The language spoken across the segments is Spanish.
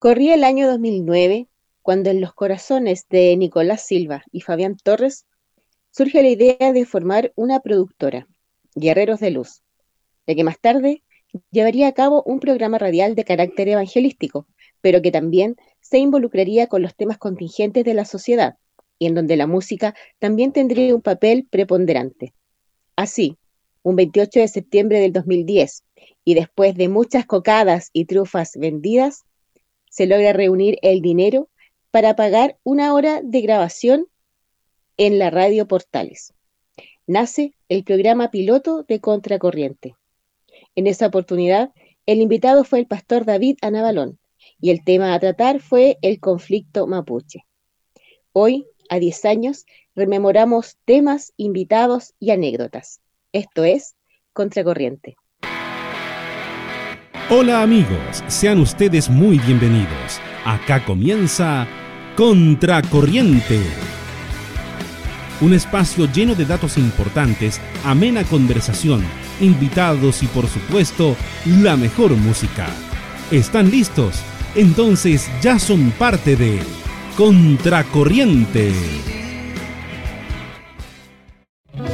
Corría el año 2009 cuando en los corazones de Nicolás Silva y Fabián Torres surge la idea de formar una productora, Guerreros de Luz, de que más tarde llevaría a cabo un programa radial de carácter evangelístico, pero que también se involucraría con los temas contingentes de la sociedad y en donde la música también tendría un papel preponderante. Así, un 28 de septiembre del 2010, y después de muchas cocadas y trufas vendidas, se logra reunir el dinero para pagar una hora de grabación en la radio Portales. Nace el programa piloto de Contracorriente. En esa oportunidad, el invitado fue el pastor David Anabalón y el tema a tratar fue el conflicto mapuche. Hoy, a 10 años, rememoramos temas, invitados y anécdotas. Esto es Contracorriente. Hola amigos, sean ustedes muy bienvenidos. Acá comienza Contracorriente. Un espacio lleno de datos importantes, amena conversación, invitados y por supuesto la mejor música. ¿Están listos? Entonces ya son parte de Contracorriente.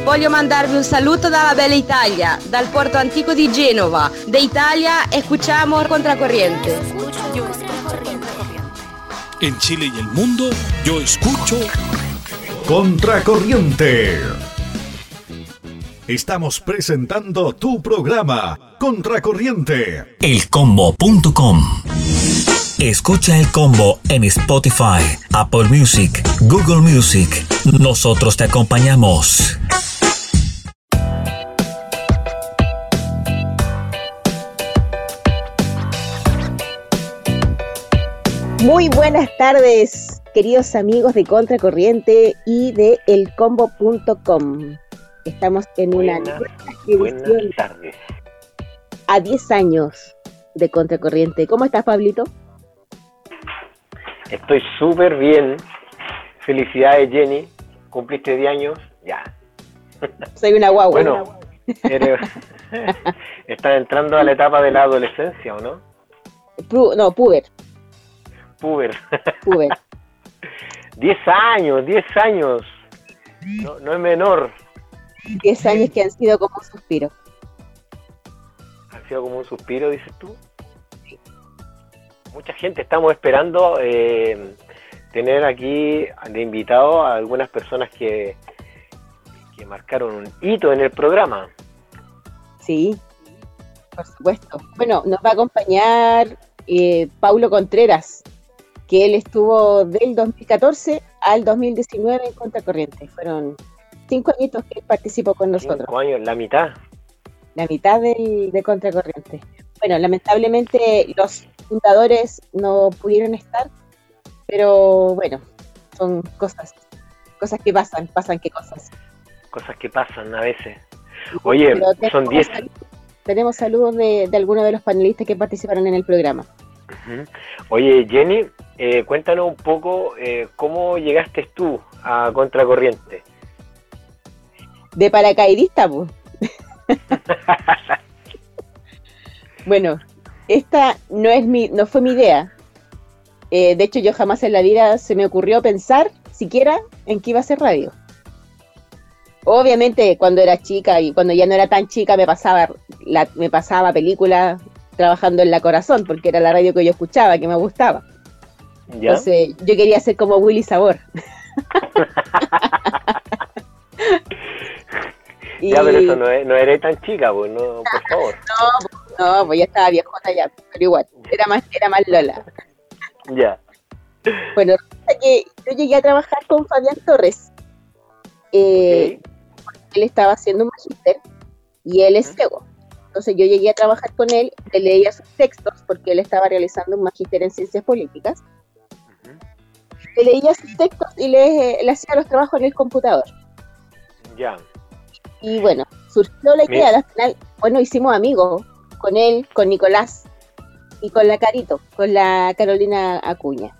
Voglio mandarvi un saluto dalla bella Italia, dal porto antico di Genova. De Italia escuchamos Contracorriente. En Chile y el mundo, yo escucho Contracorriente. Estamos presentando tu programa, Contracorriente. Elcombo.com. Escucha el combo en Spotify, Apple Music, Google Music. Nosotros te acompañamos. Muy buenas tardes, queridos amigos de Contracorriente y de elcombo.com. Estamos en una buenas tardes. a 10 años de Contracorriente. ¿Cómo estás, Pablito? Estoy súper bien. Felicidades, Jenny. Cumpliste 10 años. Ya. Soy una guagua. Bueno, eres... estás entrando a la etapa de la adolescencia, ¿o no? No, puber. Puber. puber. 10 años, 10 años. No, no es menor. 10 años que han sido como un suspiro. Ha sido como un suspiro, dices tú. Mucha gente estamos esperando eh, tener aquí de invitado a algunas personas que, que marcaron un hito en el programa. Sí, por supuesto. Bueno, nos va a acompañar eh, Paulo Contreras, que él estuvo del 2014 al 2019 en Contracorriente. Fueron cinco añitos que él participó con nosotros. Cinco años, la mitad. la mitad del, de Contracorriente. Bueno, lamentablemente los fundadores no pudieron estar, pero bueno, son cosas, cosas que pasan, pasan qué cosas. Cosas que pasan a veces. Oye, son 10. saludos- Tenemos saludos de, de algunos de los panelistas que participaron en el programa. Oye, Jenny, eh, cuéntanos un poco eh, cómo llegaste tú a Contracorriente. De paracaidista, pues. bueno, esta no es mi, no fue mi idea. Eh, de hecho, yo jamás en la vida se me ocurrió pensar siquiera en que iba a hacer radio. Obviamente, cuando era chica y cuando ya no era tan chica, me pasaba, la, me pasaba películas trabajando en la corazón, porque era la radio que yo escuchaba, que me gustaba. ¿Ya? Entonces, yo quería ser como Willy Sabor. Y- Ya, pero eso no, es, no eres tan chica, pues, no, por favor. No, pues ya estaba viejota ya, pero igual, era más, era más Lola. Ya. Bueno, que yo llegué a trabajar con Fabián Torres. Eh, Él estaba haciendo un magíster y él es ciego. Entonces yo llegué a trabajar con él, le leía sus textos porque él estaba realizando un magíster en ciencias políticas. Le leía sus textos y le, le hacía los trabajos en el computador. Ya. Y bueno, surgió la idea, al final, bueno, hicimos amigos con él, con Nicolás y con la Carito, con la Carolina Acuña.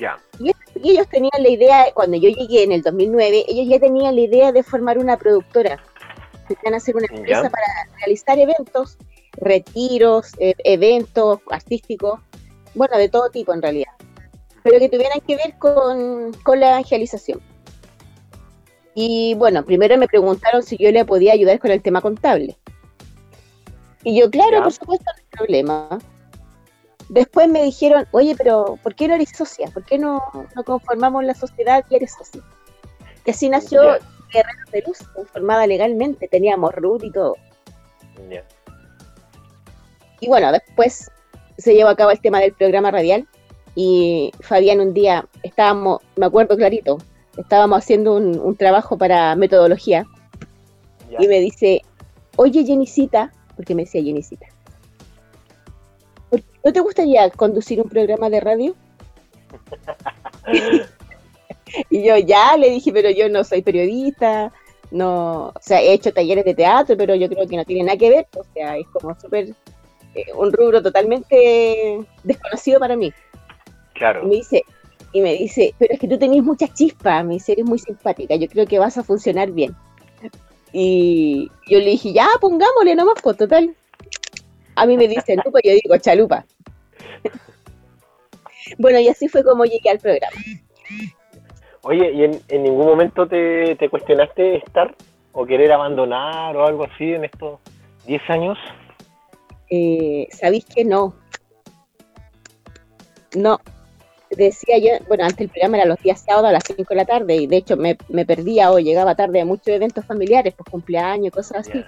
Ya. Y ellos tenían la idea, cuando yo llegué en el 2009, ellos ya tenían la idea de formar una productora. Querían hacer una empresa Ya. para realizar eventos, retiros, eh, eventos artísticos, bueno, de todo tipo en realidad, pero que tuvieran que ver con, con la evangelización. Y bueno, primero me preguntaron si yo le podía ayudar con el tema contable. Y yo, claro, por supuesto, no hay problema. Después me dijeron, oye, pero ¿por qué no eres socia? ¿Por qué no, no conformamos la sociedad y eres socia? Y así nació De Luz, conformada legalmente, teníamos RUT y todo. Y bueno, después se llevó a cabo el tema del programa radial y Fabián un día estábamos, me acuerdo clarito, estábamos haciendo un, trabajo para metodología y me dice, oye Jenicita, porque me decía Jenicita, ¿no te gustaría conducir un programa de radio? y yo ya le dije, pero yo no soy periodista, no, o sea, he hecho talleres de teatro, pero yo creo que no tiene nada que ver, o sea, es como súper, eh, un rubro totalmente desconocido para mí. Claro. Y me dice, y me dice, pero es que tú tenés mucha chispa, me dice, eres muy simpática, yo creo que vas a funcionar bien. Y yo le dije, ya, pongámosle nomás, pues total. A mí me dicen lupa, yo digo chalupa. bueno, y así fue como llegué al programa. Oye, ¿y en, ningún momento te, cuestionaste estar o querer abandonar o algo así en estos 10 años? Eh, ¿Sabéis que no? No. Decía yo, bueno, antes el programa era los días sábados a las 5 de la tarde y de hecho me, perdía o llegaba tarde a muchos eventos familiares, pues cumpleaños, cosas así.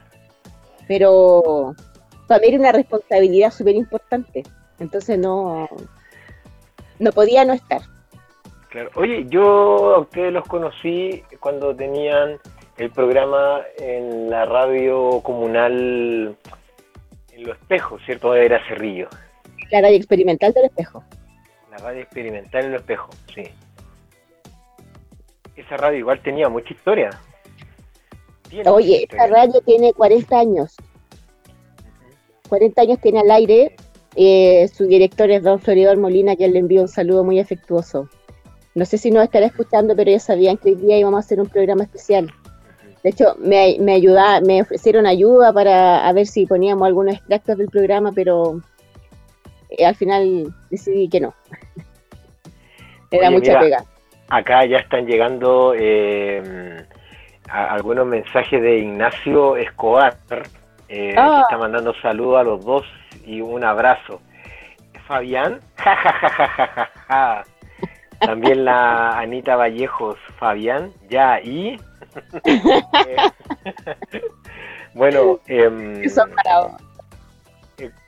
Pero para mí era una responsabilidad súper importante. Entonces no, no podía no estar. Oye, yo a ustedes los conocí cuando tenían el programa en la radio comunal en Los Espejos, ¿cierto? Era Cerrillo. La radio experimental del Espejo. La radio experimental en Los Espejos, sí. Esa radio igual tenía mucha historia. Oye, esta radio tiene 40 años. 40 años tiene al aire. Eh, su director es don Floridor Molina, que le envío un saludo muy afectuoso. No sé si nos estará escuchando, pero ellos sabían que hoy día íbamos a hacer un programa especial. De hecho, me, me, me ofrecieron ayuda para a ver si poníamos algunos extractos del programa, pero eh, al final decidí que no. Era mucha pega. Acá ya están llegando eh, algunos mensajes de Ignacio Escobar, eh, que ah. está mandando saludos a los dos y un abrazo. Fabián, ja, también la Anita Vallejos, Fabián, ya, y. bueno, eh,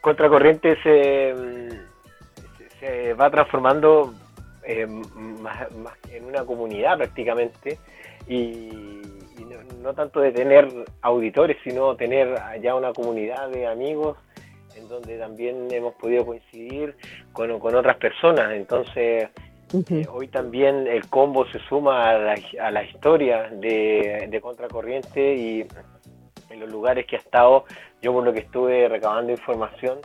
Contracorriente se, se, va transformando em, en una comunidad prácticamente y, no, tanto de tener auditores, sino tener ya una comunidad de amigos en donde también hemos podido coincidir con, con otras personas. Entonces, eh, hoy también el combo se suma a la, a la historia de, Contracorriente y en los lugares que ha estado, yo por lo que estuve recabando información,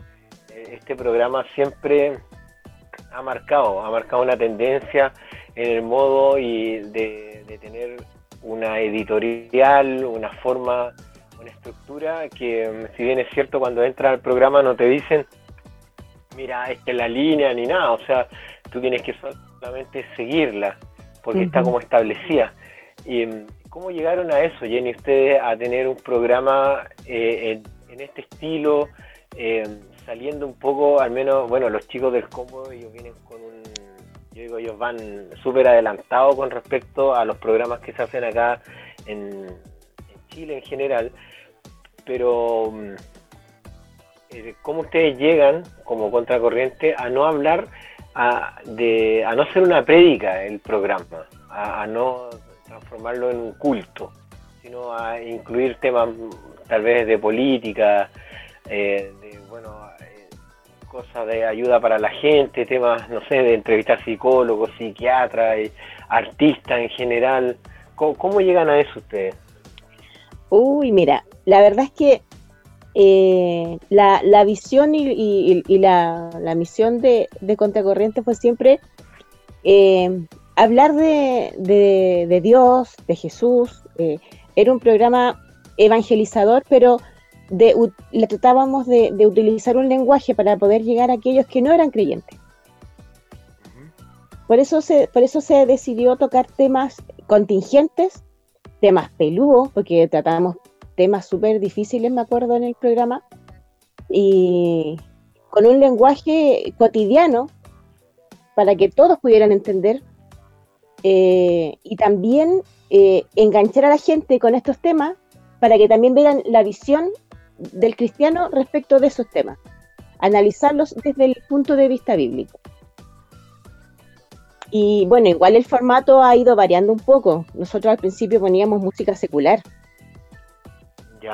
eh, este programa siempre ha marcado, ha marcado una tendencia en el modo y de, de tener una editorial, una forma, una estructura que si bien es cierto cuando entras al programa no te dicen mira, esta es la línea ni nada, o sea, tú tienes que solamente seguirla, porque está como establecida. ¿Y mm, cómo llegaron a eso, Jenny, ustedes a tener un programa eh, en, este estilo, eh, saliendo un poco, al menos, bueno, los chicos del combo, ellos vienen con un, yo digo, ellos van súper adelantados con respecto a los programas que se hacen acá en, Chile en general, pero mm, eh, cómo ustedes llegan como contracorriente a no hablar a, de, a no ser una prédica el programa, a, no transformarlo en un culto, sino a incluir temas tal vez de política, eh, de bueno, eh, cosas de ayuda para la gente, temas, no sé, de entrevistar psicólogos, psiquiatras, artistas en general. ¿Cómo, llegan a eso ustedes? Uy, mira, la verdad es que eh, la, la, visión y, la, la, misión de, de, Contracorriente fue siempre eh, hablar de, de, Dios, de Jesús. Eh, era un programa evangelizador, pero le tratábamos de, utilizar un lenguaje para poder llegar a aquellos que no eran creyentes. Por eso se, por eso se decidió tocar temas contingentes, temas peludos, porque tratábamos temas súper difíciles, me acuerdo, en el programa, y con un lenguaje cotidiano para que todos pudieran entender eh, y también eh, enganchar a la gente con estos temas para que también vean la visión del cristiano respecto de esos temas, analizarlos desde el punto de vista bíblico. Y bueno, igual el formato ha ido variando un poco. Nosotros al principio poníamos música secular.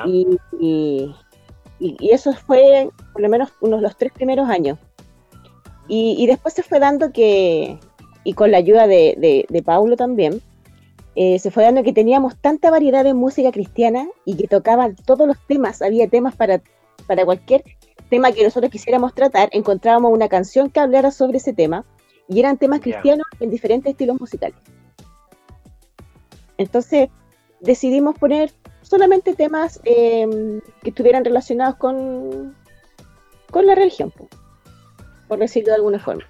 Y, y, eso fue por lo menos unos los tres primeros años. Y, después se fue dando que, y con la ayuda de, de, Paulo también, eh, se fue dando que teníamos tanta variedad de música cristiana y que tocaban todos los temas, había temas para, para cualquier tema que nosotros quisiéramos tratar, encontrábamos una canción que hablara sobre ese tema y eran temas cristianos en diferentes estilos musicales. Entonces decidimos poner solamente temas em, que estuvieran relacionados con, con la religión, por decirlo de alguna forma.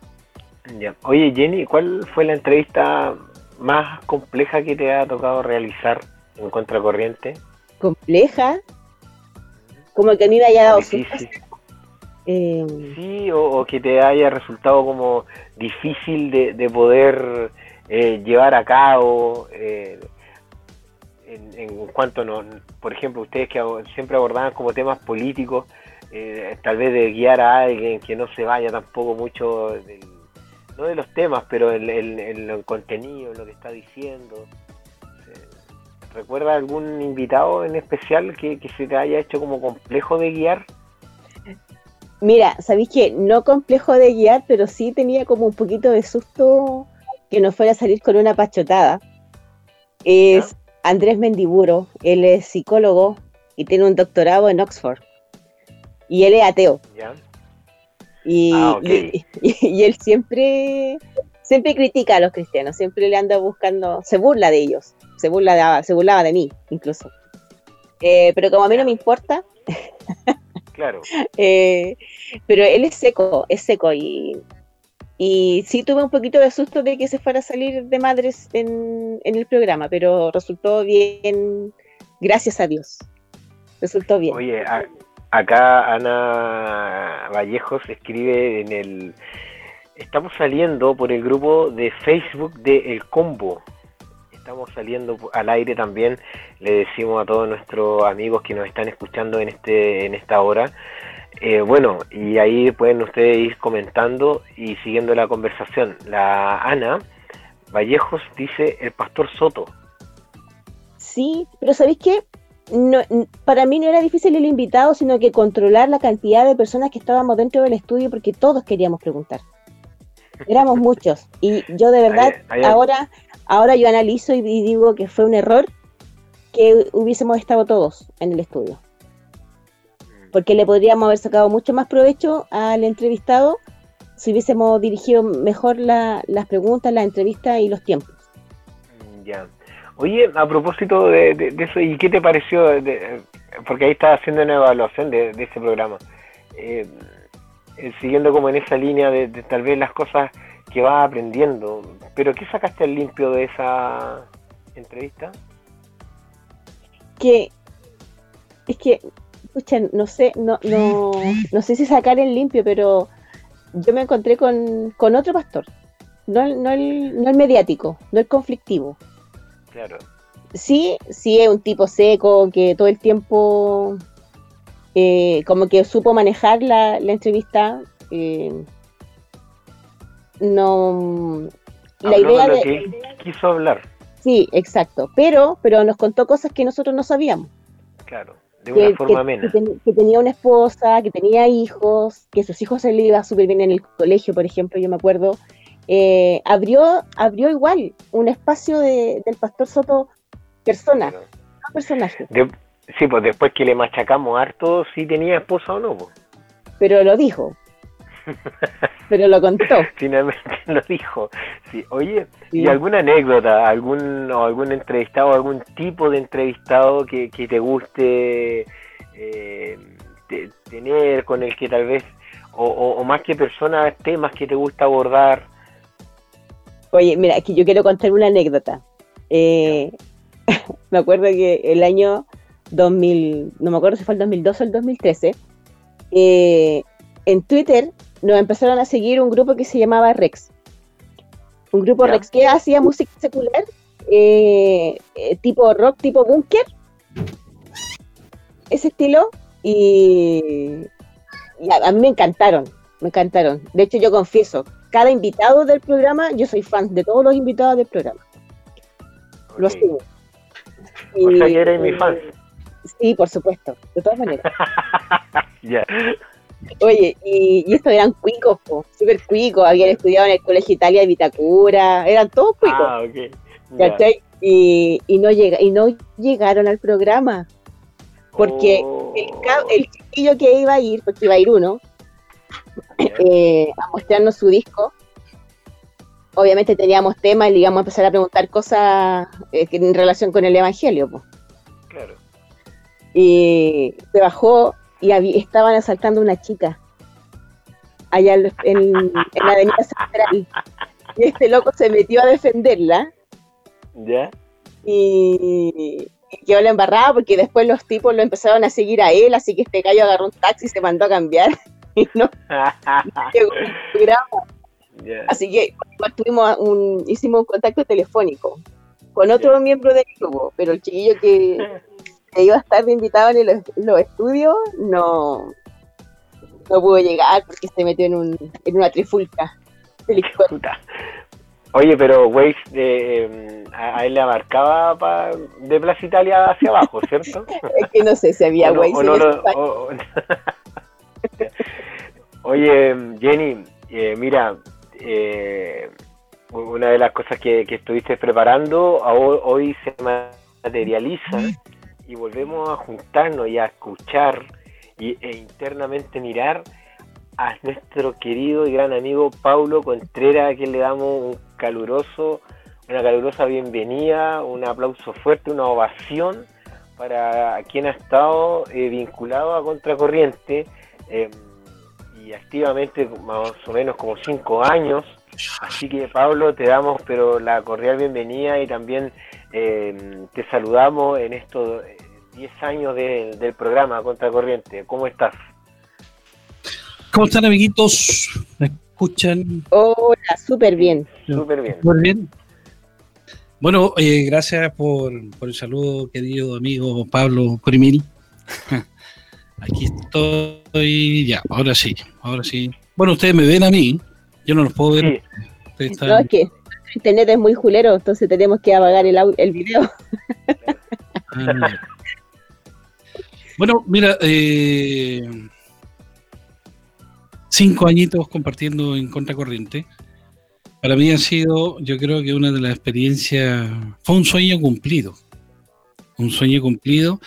Oye Jenny, ¿cuál fue la entrevista más compleja que te ha tocado realizar en Contracorriente? ¿Compleja? Como que a mí me haya dado eh, sí, o, que te haya resultado como difícil de, poder eh, llevar a cabo. Eh, en, cuanto, no, por ejemplo, ustedes que siempre abordaban como temas políticos, tal vez de guiar a alguien que no se vaya tampoco mucho, no de los temas, pero en, el contenido, en lo que está diciendo. ¿Recuerda algún invitado en especial que, que se te haya hecho como complejo de guiar? Mira, sabéis que no complejo de guiar, pero sí tenía como un poquito de susto que no fuera a salir con una pachotada. Es Andrés Mendiburo, él es psicólogo y tiene un doctorado en Oxford. Y él es ateo. ¿Ya? Y, ah, y, él siempre, siempre critica a los cristianos, siempre le anda buscando, se burla de ellos, se burla de, se burlaba de mí incluso. Eh, pero como a mí no me importa, Claro. Eh, pero él es seco, es seco y, y sí tuve un poquito de susto de que se fuera a salir de madres en, el programa, pero resultó bien, gracias a Dios. Resultó bien. Oye, acá Ana Vallejos escribe en el... Estamos saliendo por el grupo de Facebook de El Combo estamos saliendo al aire también. Le decimos a todos nuestros amigos que nos están escuchando en este en esta hora. Eh, bueno, y ahí pueden ustedes ir comentando y siguiendo la conversación. La Ana Vallejos dice el pastor Soto. Sí, pero ¿sabéis qué? No, para mí no era difícil el invitado, sino que controlar la cantidad de personas que estábamos dentro del estudio porque todos queríamos preguntar. Éramos muchos. Y yo de verdad ahora Ahora yo analizo y digo que fue un error que hubiésemos estado todos en el estudio. Porque le podríamos haber sacado mucho más provecho al entrevistado si hubiésemos dirigido mejor las preguntas, la entrevista y los tiempos. Mm, ya. Oye, a propósito de, eso, ¿y qué te pareció? porque ahí estás haciendo una evaluación de, ese programa. Eh, eh, siguiendo como en esa línea de, tal vez las cosas que vas aprendiendo. Pero ¿qué sacaste al limpio de esa entrevista? Que es que, escucha, no sé, no, no, no sé si sacar el limpio, pero yo me encontré con, con otro pastor, no el, no, el, no el mediático, no el conflictivo. Claro. Sí, sí es un tipo seco que todo el tiempo eh, como que supo manejar la, la entrevista. Eh, no la idea de, que quiso hablar. Sí, exacto, pero pero nos contó cosas que nosotros no sabíamos. Claro, de una forma menos. Que, tenía una esposa, que tenía hijos, que sus hijos se le iba súper bien en el colegio, por ejemplo, yo me acuerdo. Eh, abrió abrió igual un espacio de, del pastor Soto persona, no personaje. sí, pues después que le machacamos harto si tenía esposa o no. Pues. Pero lo dijo. Pero lo contó. Finalmente lo dijo. Sí. Oye, ¿y alguna anécdota, algún o algún entrevistado, algún tipo de entrevistado que, te guste eh, tener, con el que tal vez, o, más que personas, temas que te gusta abordar? Oye, mira, aquí yo quiero contar una anécdota. Eh, me acuerdo que el año 2000, no me acuerdo si fue el 2012 o el 2013, eh, en Twitter nos empezaron a seguir un grupo que se llamaba Rex. Un grupo. Rex que hacía música secular, eh, eh, tipo rock, tipo bunker, ese estilo, y, y a, a mí me encantaron, me encantaron. De hecho, yo confieso, cada invitado del programa, yo soy fan de todos los invitados del programa. Lo Ok. sigo. O sea que eres Y- mi fan. Sí, por supuesto, de todas maneras. Ya. Oye, y, y estos eran cuicos, po, súper cuicos, habían estudiado en el Colegio Italia de Vitacura, eran todos cuicos, Ah, ok. Ya. ¿cachai? Y, y, no llega, y no llegaron al programa, porque Oh. el, el chiquillo que iba a ir, porque iba a ir uno, eh, a mostrarnos su disco, obviamente teníamos temas y le íbamos a empezar a preguntar cosas eh, en relación con el Evangelio, po. Claro. y se bajó y estaban asaltando a una chica allá en, en- en la avenida central. Y este loco se metió a defenderla ¿Ya? y, y quedó la embarrada porque después los tipos lo empezaron a seguir a él, así que este gallo agarró un taxi y se mandó a cambiar y no llegó. Así que tuvimos un, hicimos un contacto telefónico con otro miembro del grupo, pero el chiquillo que, que iba a estar de invitado en, en los estudios no, no pudo llegar porque se metió en, un, en una trifulca. Puta. Oye, pero Waze eh, a, a él le abarcaba pa- de Plaza Italia hacia abajo, ¿cierto? Es que no sé si había O no- Waze o en no o- Oye, Jenny, eh, mira, eh, una de las cosas que, que estuviste preparando hoy se materializa y volvemos a juntarnos y a escuchar y, e internamente mirar a nuestro querido y gran amigo Paulo Contreras, a quien le damos un caluroso, una calurosa bienvenida, un aplauso fuerte, una ovación para quien ha estado eh, vinculado a Contracorriente eh, y activamente más o menos como cinco años. Así que Pablo, te damos pero la cordial bienvenida y también eh, te saludamos en estos eh, 10 años de- del programa Contracorriente. ¿Cómo estás? ¿Cómo están, amiguitos? ¿Me escuchan Hola, súper bien. Súper bien. muy bien? Bueno, eh, gracias por, por el saludo, querido amigo Pablo Primil. Aquí estoy, ya, ahora sí, ahora sí. Bueno, ustedes me ven a mí, yo no los puedo ver. Sí, están- No, es que internet es muy julero, entonces tenemos que apagar el, el video. Bueno, mira, eh, cinco añitos compartiendo en Contracorriente. Para mí ha sido, yo creo que una de las experiencias, fue un sueño cumplido. Un sueño cumplido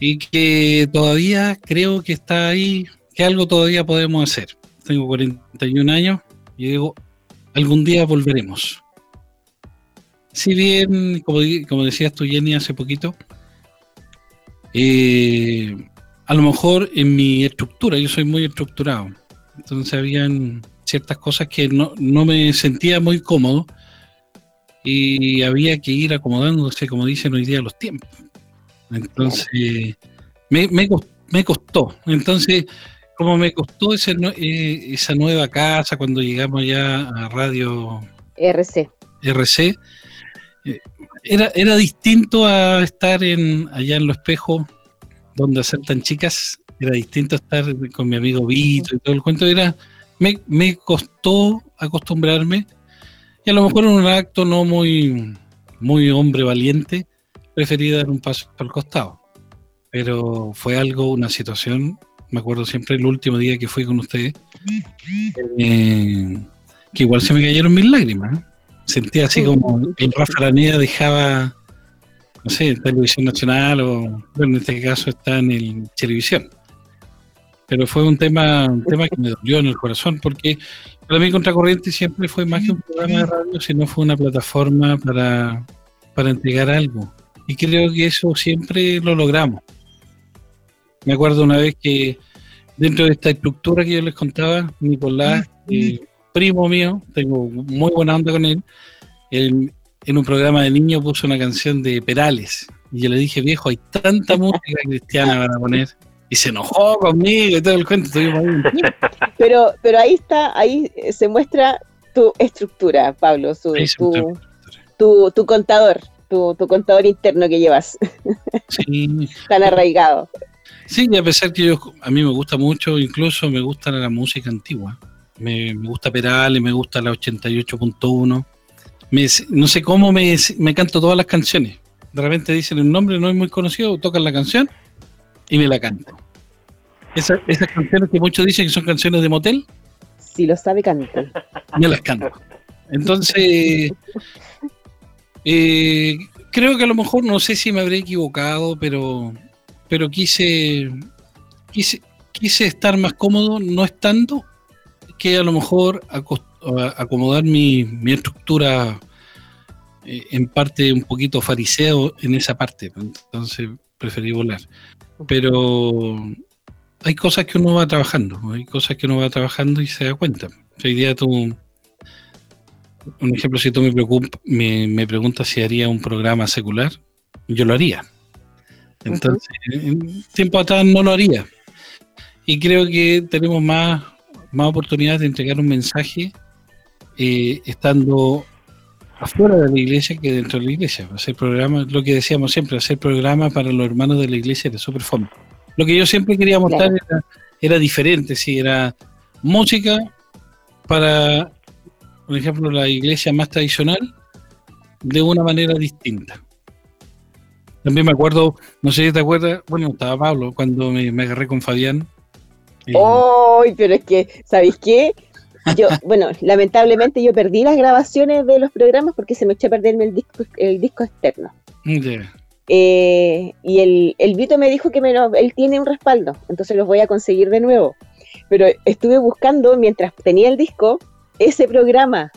y que todavía creo que está ahí, que algo todavía podemos hacer. Tengo 41 años y digo, algún día volveremos. Si bien, como, decías tú, Jenny, hace poquito, eh, a lo mejor en mi estructura, yo soy muy estructurado, entonces habían ciertas cosas que no, no me sentía muy cómodo y había que ir acomodándose, como dicen hoy día, los tiempos. Entonces, me, me, cos- me costó. Entonces, como me costó ese eh, esa nueva casa cuando llegamos ya a Radio RC. RC, era, era distinto a estar en, allá en Los Espejos, donde asaltan chicas, era distinto a estar con mi amigo Vito y todo el cuento, era, me, me costó acostumbrarme, y a lo mejor en un acto no muy, muy hombre valiente, preferí dar un paso al costado. Pero fue algo, una situación, me acuerdo siempre el último día que fui con ustedes, eh, que igual se me cayeron mis lágrimas. Sentía así como el Rafa Araneda dejaba, no sé, televisión nacional o, bueno, en este caso está en el televisión. Pero fue un tema, un tema que me dolió en el corazón porque para mí Contracorriente siempre fue más que un programa de radio, sino fue una plataforma para, para entregar algo. Y creo que eso siempre lo logramos. Me acuerdo una vez que dentro de esta estructura que yo les contaba, Nicolás, eh, primo mío, tengo muy buena onda con él. él en un programa de niños puso una canción de Perales. Y yo le dije, viejo, hay tanta música cristiana para poner. Y se enojó conmigo y todo el cuento. Pero, pero ahí está, ahí se muestra tu estructura, Pablo, su, tu, tu, contador, tu, tu, contador interno que llevas. Sí. Tan arraigado. Sí, y a pesar que yo, a mí me gusta mucho, incluso me gusta la música antigua. Me, me gusta Perales, me gusta la 88.1 no sé cómo me, me, canto todas las canciones. De repente dicen un nombre no es muy conocido, tocan la canción y me la canto. esas canciones que muchos dicen que son canciones de motel. Si lo sabe, cantar. Me las canto. Entonces, eh, creo que a lo mejor, no sé si me habré equivocado, pero, pero quise, quise, quise estar más cómodo no estando que a lo mejor acomodar mi, mi estructura eh, en parte un poquito fariseo en esa parte, entonces preferí volar. Pero hay cosas que uno va trabajando, hay cosas que uno va trabajando y se da cuenta. Hoy día tú, un ejemplo, si tú me, me, me preguntas si haría un programa secular, yo lo haría. Entonces, tiempo atrás no lo haría. Y creo que tenemos más, más oportunidades de entregar un mensaje eh, estando afuera de la iglesia que dentro de la iglesia. Hacer programa, lo que decíamos siempre, hacer programa para los hermanos de la iglesia era súper fome. Lo que yo siempre quería mostrar era, diferente, sí, era música para, por ejemplo, la iglesia más tradicional de una manera distinta. También me acuerdo, no sé si te acuerdas, bueno, estaba Pablo cuando me, agarré con Fabián. ¡Ay! pero es que, ¿sabéis qué? Yo, bueno, lamentablemente yo perdí las grabaciones de los programas porque se me echó a perderme el disco, el disco externo. Eh, y el, el Vito me dijo que me él tiene un respaldo, entonces los voy a conseguir de nuevo. Pero estuve buscando mientras tenía el disco ese programa,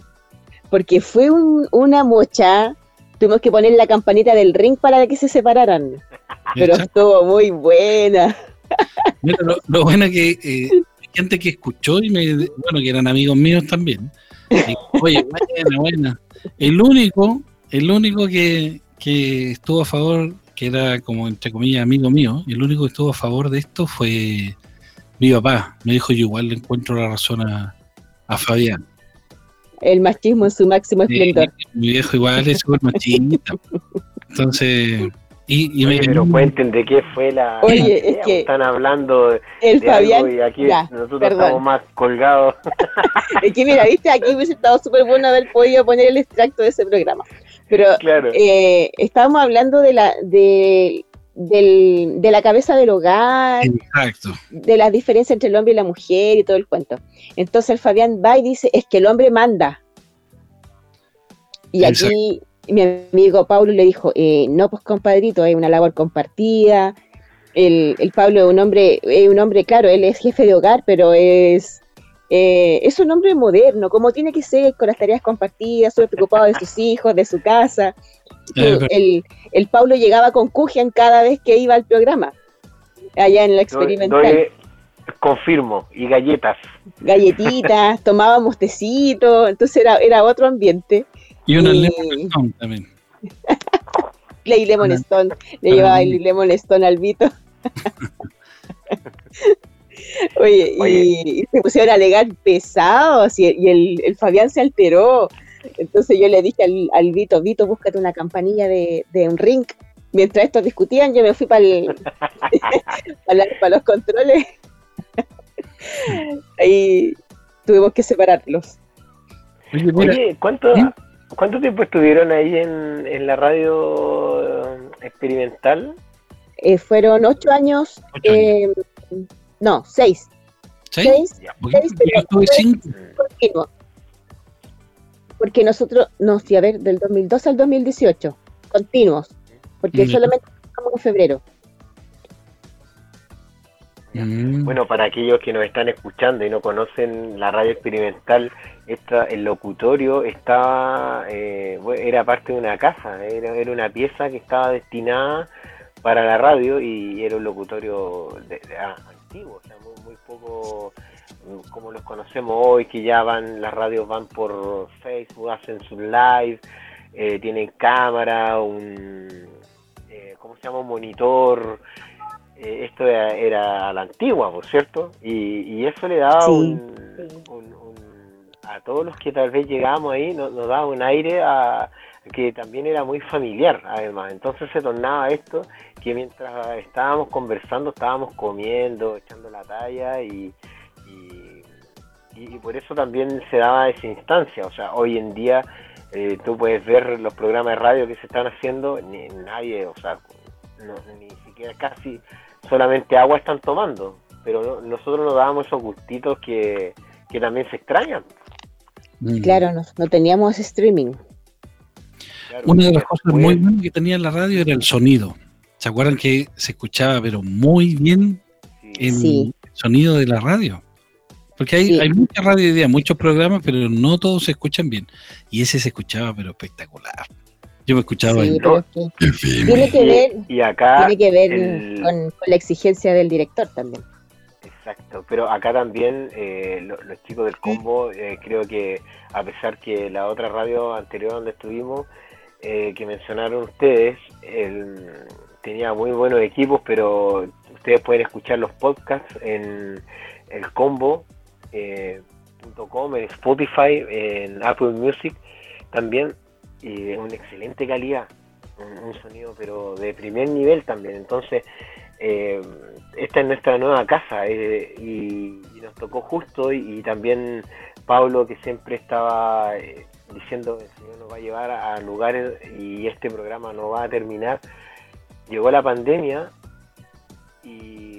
porque fue una mocha. Tuvimos que poner la campanita del ring para que se separaran. Pero estuvo muy buena. Mira, lo, bueno que eh, gente que escuchó y me, bueno, que eran amigos míos también. Oye, buena, buena. El único, el único que, que estuvo a favor, que era como entre comillas amigo mío, el único que estuvo a favor de esto fue mi papá. Me dijo yo igual le encuentro la razón a, a Fabián. El machismo en su máximo esplendor. mi viejo igual es súper machista. Entonces, y, pero cuenten de qué fue la. Oye, es que. Están hablando el Fabián, y aquí nosotros estamos más colgados. es que, mira, viste, aquí hubiese estado súper bueno haber podido poner el extracto de ese programa. Pero eh, estábamos hablando de la. De, del, de la cabeza del hogar, Exacto. de las diferencias entre el hombre y la mujer y todo el cuento. Entonces el Fabián va y dice, es que el hombre manda. Y aquí mi amigo Pablo le dijo, eh, no, pues compadrito, hay una labor compartida. El, el, Pablo es un hombre, es un hombre, claro, él es jefe de hogar, pero es, eh, es un hombre moderno, como tiene que ser, con las tareas compartidas, súper preocupado de sus hijos, de su casa. el, el, Pablo llegaba con Kuchen cada vez que iba al programa, allá en la experimental. confirmo, y galletas. Galletitas, tomábamos tecito, entonces era, era otro ambiente. Y una Lemon Stone también. Ley Lemon Stone. Le llevaba el Lemon Stone al Vito. Oye, Y, se pusieron a alegar pesados y, y el, Fabián se alteró. Entonces yo le dije al, al Vito, Vito, búscate una campanilla de, de, un ring. Mientras estos discutían, yo me fui para para los controles. Ahí tuvimos que separarlos. Oye, ¿cuánto. ¿Cuánto tiempo estuvieron ahí en, en la radio experimental? Eh, fueron ocho años, eh, no, seis. ¿Seis? Seis, seis pero Porque nosotros, no, sí, a ver, del 2002 al 2018, continuos, porque solamente estamos en febrero. Mm. Bueno, para aquellos que nos están escuchando y no conocen la radio experimental, esta, el locutorio estaba, eh, era parte de una casa, era, era, una pieza que estaba destinada para la radio y era un locutorio de, ah, antiguo, o sea, muy, muy poco mm, como los conocemos hoy, que ya van, las radios van por Facebook, hacen su live, eh, tienen cámara, un, eh, ¿cómo se llama? Un monitor. Eh, esto era, a la antigua, por cierto, y, eso le daba un, a todos los que tal vez llegamos ahí, nos, nos daba un aire a, que también era muy familiar, además. Entonces se tornaba esto que mientras estábamos conversando, estábamos comiendo, echando la talla y, y, por eso también se daba esa instancia. O sea, hoy en día eh, tú puedes ver los programas de radio que se están haciendo, ni nadie, o sea, ni siquiera casi solamente agua están tomando, pero nosotros nos dábamos esos gustitos que, que también se extrañan. Mm. Claro, no, no teníamos streaming. Una de las cosas muy buenas que tenía la radio era el sonido. ¿Se acuerdan que se escuchaba pero muy bien el sonido de la radio? Porque hay, hay mucha radio hoy día, muchos programas, pero no todos se escuchan bien. Y ese se escuchaba pero espectacular. Yo me escuchaba en... tiene que ver, y acá tiene que ver con, la exigencia del director también. Exacto, pero acá también eh, los, chicos del combo, eh, creo que a pesar que la otra radio anterior donde estuvimos, eh, que mencionaron ustedes, tenía muy buenos equipos, pero ustedes pueden escuchar los podcasts en el combo.com, eh, en Spotify, en Apple Music también, y de una excelente calidad, un, sonido pero de primer nivel también. Entonces, eh, esta es nuestra nueva casa y, nos tocó justo y, también Pablo que siempre estaba diciendo que el Señor nos va a llevar a lugares y este programa no va a terminar. Llegó la pandemia y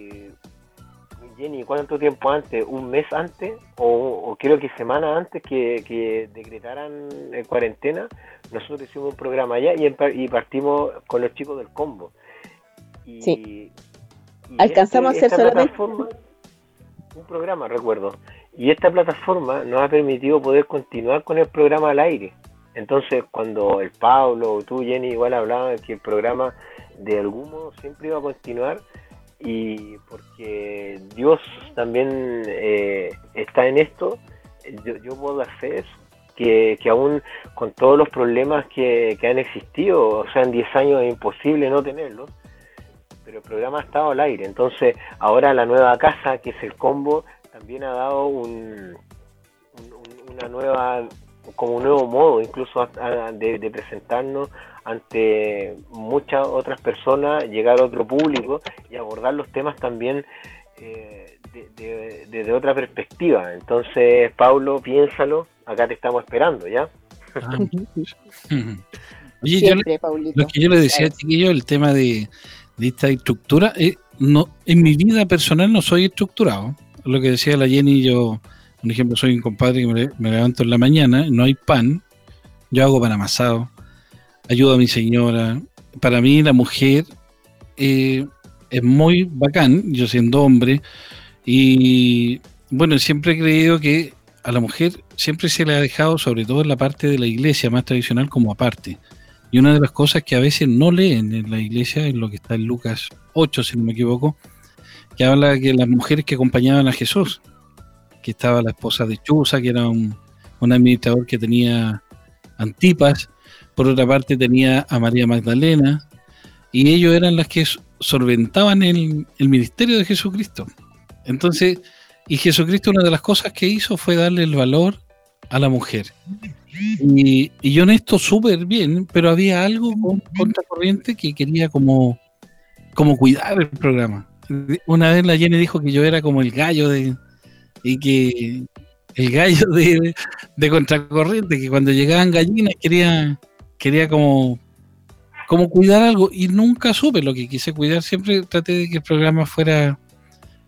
Jenny, ¿cuánto tiempo antes? ¿Un mes antes? O, creo que semana antes que, decretaran cuarentena, nosotros hicimos un programa allá y, partimos con los chicos del combo. Y, sí. Alcanzamos a hacer solamente un programa, recuerdo. Y esta plataforma nos ha permitido poder continuar con el programa al aire. Entonces, cuando el Pablo o tú, Jenny, igual hablaban que el programa de algún modo siempre iba a continuar, y porque Dios también eh, está en esto, yo, puedo hacer eso. Que, aún con todos los problemas que, que han existido, o sea, en 10 años es imposible no tenerlos, pero el programa ha estado al aire. Entonces, ahora la nueva casa, que es el combo, también ha dado un, una nueva, como un nuevo modo incluso de, presentarnos ante muchas otras personas, llegar a otro público y abordar los temas también eh, desde otra perspectiva. Entonces, Pablo, piénsalo, acá te estamos esperando, ¿ya? Ah, Oye, yo, lo que yo le decía a Chiquillo, el tema de, de esta estructura, eh, no, en mi vida personal no soy estructurado lo que decía la Jenny, yo, por ejemplo, soy un compadre que me, levanto en la mañana, no hay pan, yo hago pan amasado, ayudo a mi señora. Para mí la mujer eh, es muy bacán, yo siendo hombre, y bueno, siempre he creído que a la mujer siempre se le ha dejado, sobre todo en la parte de la iglesia más tradicional, como aparte. Y una de las cosas que a veces no leen en la iglesia, es lo que está en Lucas 8, si no me equivoco, que habla de que las mujeres que acompañaban a Jesús, que estaba la esposa de Chuza, que era un, administrador que tenía Antipas, por otra parte tenía a María Magdalena, y ellos eran las que solventaban el, ministerio de Jesucristo. Entonces, y Jesucristo una de las cosas que hizo fue darle el valor a la mujer. Y, yo en esto súper bien, pero había algo con contracorriente que quería como, como cuidar el programa. Una vez la Jenny dijo que yo era como el gallo de y que el gallo de, de contracorriente, que cuando llegaban gallinas quería, quería como, como cuidar algo. Y nunca supe lo que quise cuidar, siempre traté de que el programa fuera,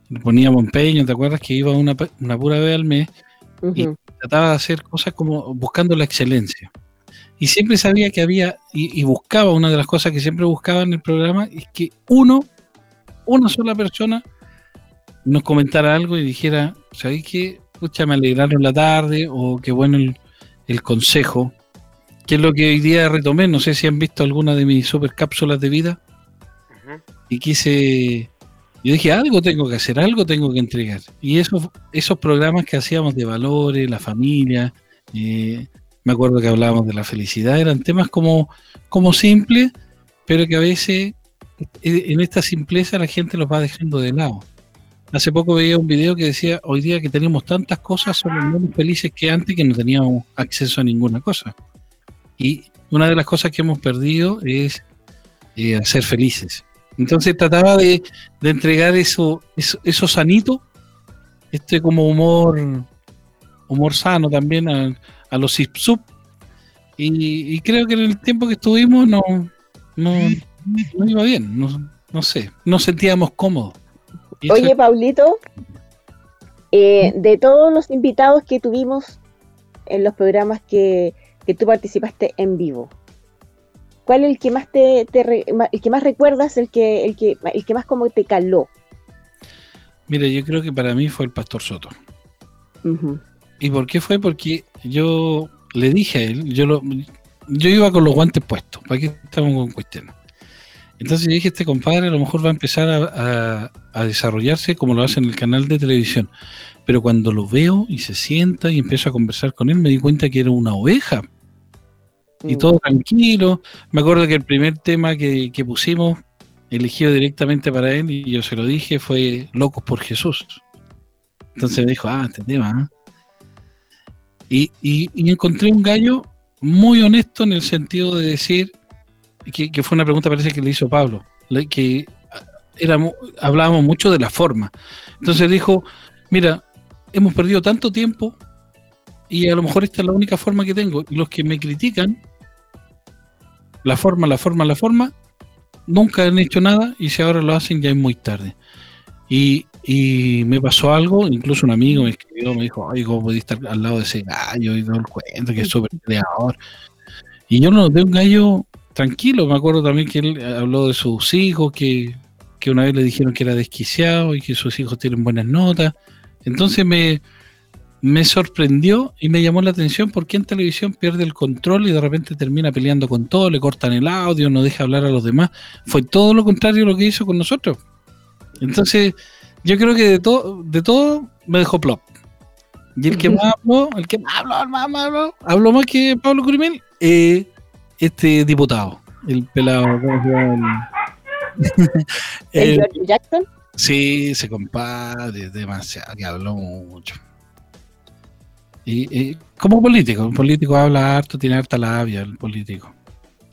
le poníamos empeño, ¿te acuerdas? Que iba una, una pura vez al mes y trataba de hacer cosas como buscando la excelencia. Y siempre sabía que había, y, y buscaba, una de las cosas que siempre buscaba en el programa, es que uno una sola persona nos comentara algo y dijera, ¿sabéis qué? Pucha, me alegraron la tarde o qué bueno el, consejo, que es lo que hoy día retomé. No sé si han visto alguna de mis super cápsulas de vida y quise Yo dije, algo tengo que hacer, algo tengo que entregar. Y esos, esos programas que hacíamos de valores, la familia, eh, me acuerdo que hablábamos de la felicidad, eran temas como, como simples, pero que a veces eh, en esta simpleza la gente los va dejando de lado. Hace poco veía un video que decía, hoy día que tenemos tantas cosas, somos menos felices que antes que no teníamos acceso a ninguna cosa. Y una de las cosas que hemos perdido es eh, ser felices. Entonces trataba de, entregar eso, eso, sanito, este como humor, humor sano también a, los IPSUP. Y, creo que en el tiempo que estuvimos no, no, iba bien, no, no sé, nos sentíamos cómodos. Oye, Paulito, eh, de todos los invitados que tuvimos en los programas que, tú participaste en vivo, ¿cuál es el que más te, el que más recuerdas, el que, el que, el que más como te caló? Mira, yo creo que para mí fue el Pastor Soto. ¿Y por qué fue? Porque yo le dije a él, yo lo, yo iba con los guantes puestos, ¿para qué estamos con cuestiones? Entonces yo dije, este compadre a lo mejor va a empezar a, desarrollarse como lo hace en el canal de televisión. Pero cuando lo veo y se sienta y empiezo a conversar con él, me di cuenta que era una oveja. Y mm. todo tranquilo. Me acuerdo que el primer tema que, pusimos, elegido directamente para él, y yo se lo dije, fue Locos por Jesús. Entonces me dijo, ah, este tema. ¿eh? Y, y encontré un gallo muy honesto en el sentido de decir, que, fue una pregunta parece que le hizo Pablo, que hablábamos mucho de la forma. Entonces dijo, mira, hemos perdido tanto tiempo y a lo mejor esta es la única forma que tengo. Y los que me critican, la forma, la forma, la forma, nunca han hecho nada y si ahora lo hacen ya es muy tarde. Y, y me pasó algo, incluso un amigo me escribió, me dijo, ay, ¿cómo podía estar al lado de ese gallo? Y todo el cuento, que es súper creador. Y yo no de un gallo tranquilo. Me acuerdo también que él habló de sus hijos, que, una vez le dijeron que era desquiciado y que sus hijos tienen buenas notas. Entonces me, me sorprendió y me llamó la atención porque en televisión pierde el control y de repente termina peleando con todo, le cortan el audio, no deja hablar a los demás. Fue todo lo contrario lo que hizo con nosotros. Entonces, yo creo que de todo, de todo me dejó plop. Y el que más habló, el que más habló, más habló, habló más que Pablo Curimel, eh, este diputado, el pelado, ¿cómo se llama? ¿El, Jackson? Sí, ese compadre, demasiado, que habló mucho. Y, como político, un político habla harto, tiene harta labia el político.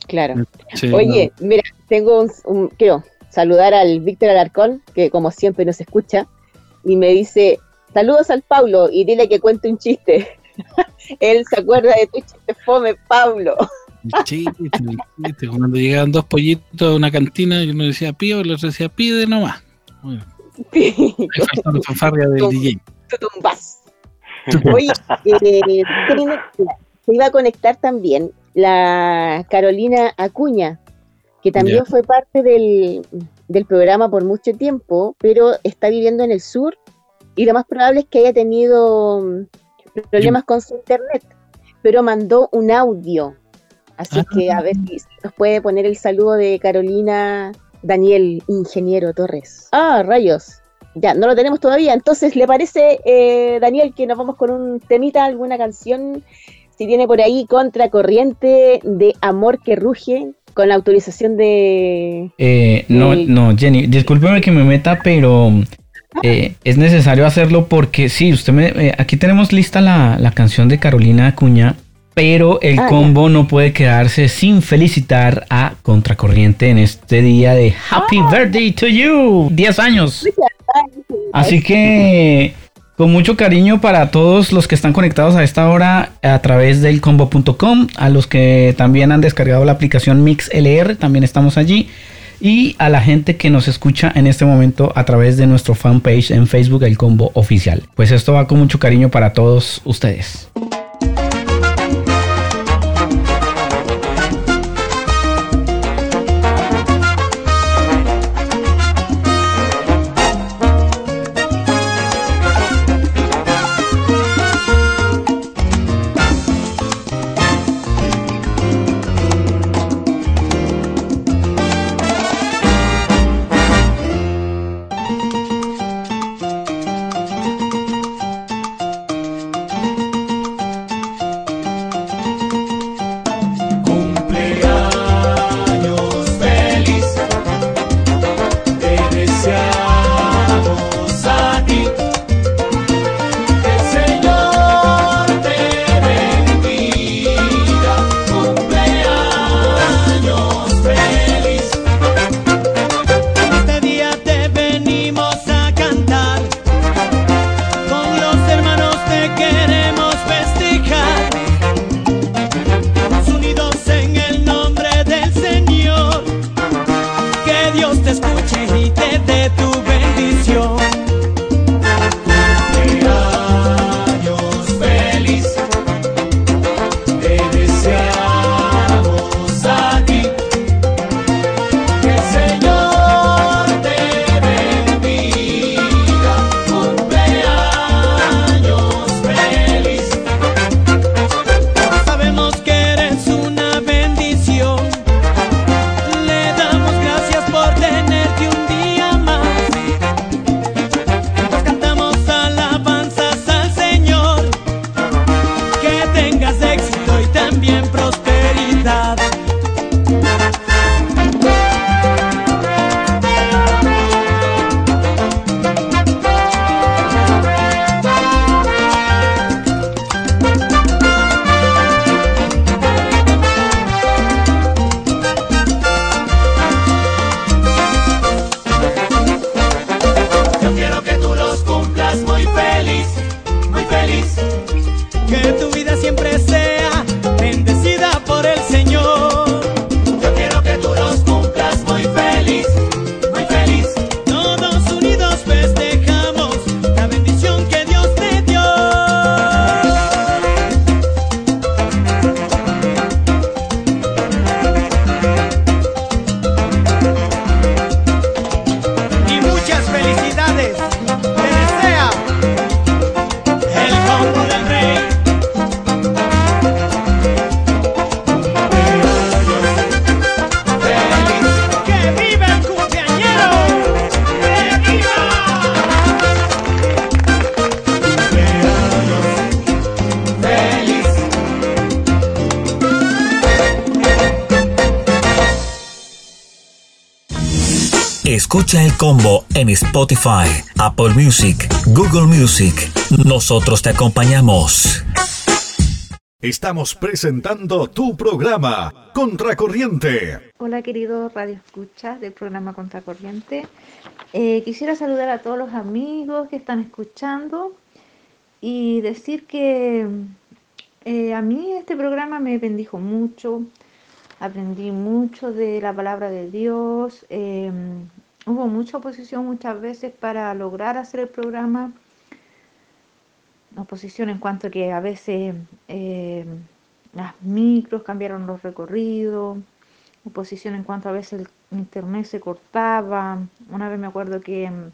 Claro. Oye, mira, tengo un, quiero saludar al Víctor Alarcón, que como siempre nos escucha, y me dice, saludos al Pablo y dile que cuente un chiste. Él se acuerda de tu chiste fome, Pablo. Cuando llegaban dos pollitos a una cantina, y uno decía pío y el otro decía pide nomás. Bueno, la fanfarria del DJ. Oye, eh, se iba a conectar también la Carolina Acuña, que también fue parte del, del programa por mucho tiempo, pero está viviendo en el sur y lo más probable es que haya tenido mm, problemas con su internet, pero mandó un audio Así ah. que a ver si nos puede poner el saludo de Carolina Daniel Ingeniero Torres. Ah, rayos. Ya, no lo tenemos todavía. Entonces, ¿le parece, eh, Daniel, que nos vamos con un temita, alguna canción? Si tiene por ahí Contracorriente de Amor que Ruge, con la autorización de... Eh, no, no, Jenny, discúlpeme que me meta, pero eh, es necesario hacerlo porque sí, usted me... aquí tenemos lista la, la canción de Carolina Acuña pero el ah, combo no puede quedarse sin felicitar a Contracorriente en este día de Happy ah. Birthday to You, 10 años. Así que con mucho cariño para todos los que están conectados a esta hora a través del combo.com, a los que también han descargado la aplicación MixLR, también estamos allí. Y a la gente que nos escucha en este momento a través de nuestro fanpage en Facebook, el combo oficial. Pues esto va con mucho cariño para todos ustedes. Spotify, Apple Music, Google Music. Nosotros te acompañamos. Estamos presentando tu programa, Contracorriente. Hola querido Radio Escucha del programa Contracorriente. Eh, quisiera saludar a todos los amigos que están escuchando y decir que eh, a mí este programa me bendijo mucho, aprendí mucho de la palabra de Dios, em, hubo mucha oposición muchas veces para lograr hacer el programa, oposición en cuanto a que a veces em, las micros cambiaron los recorridos, oposición en cuanto a veces el internet se cortaba, una vez me acuerdo que em,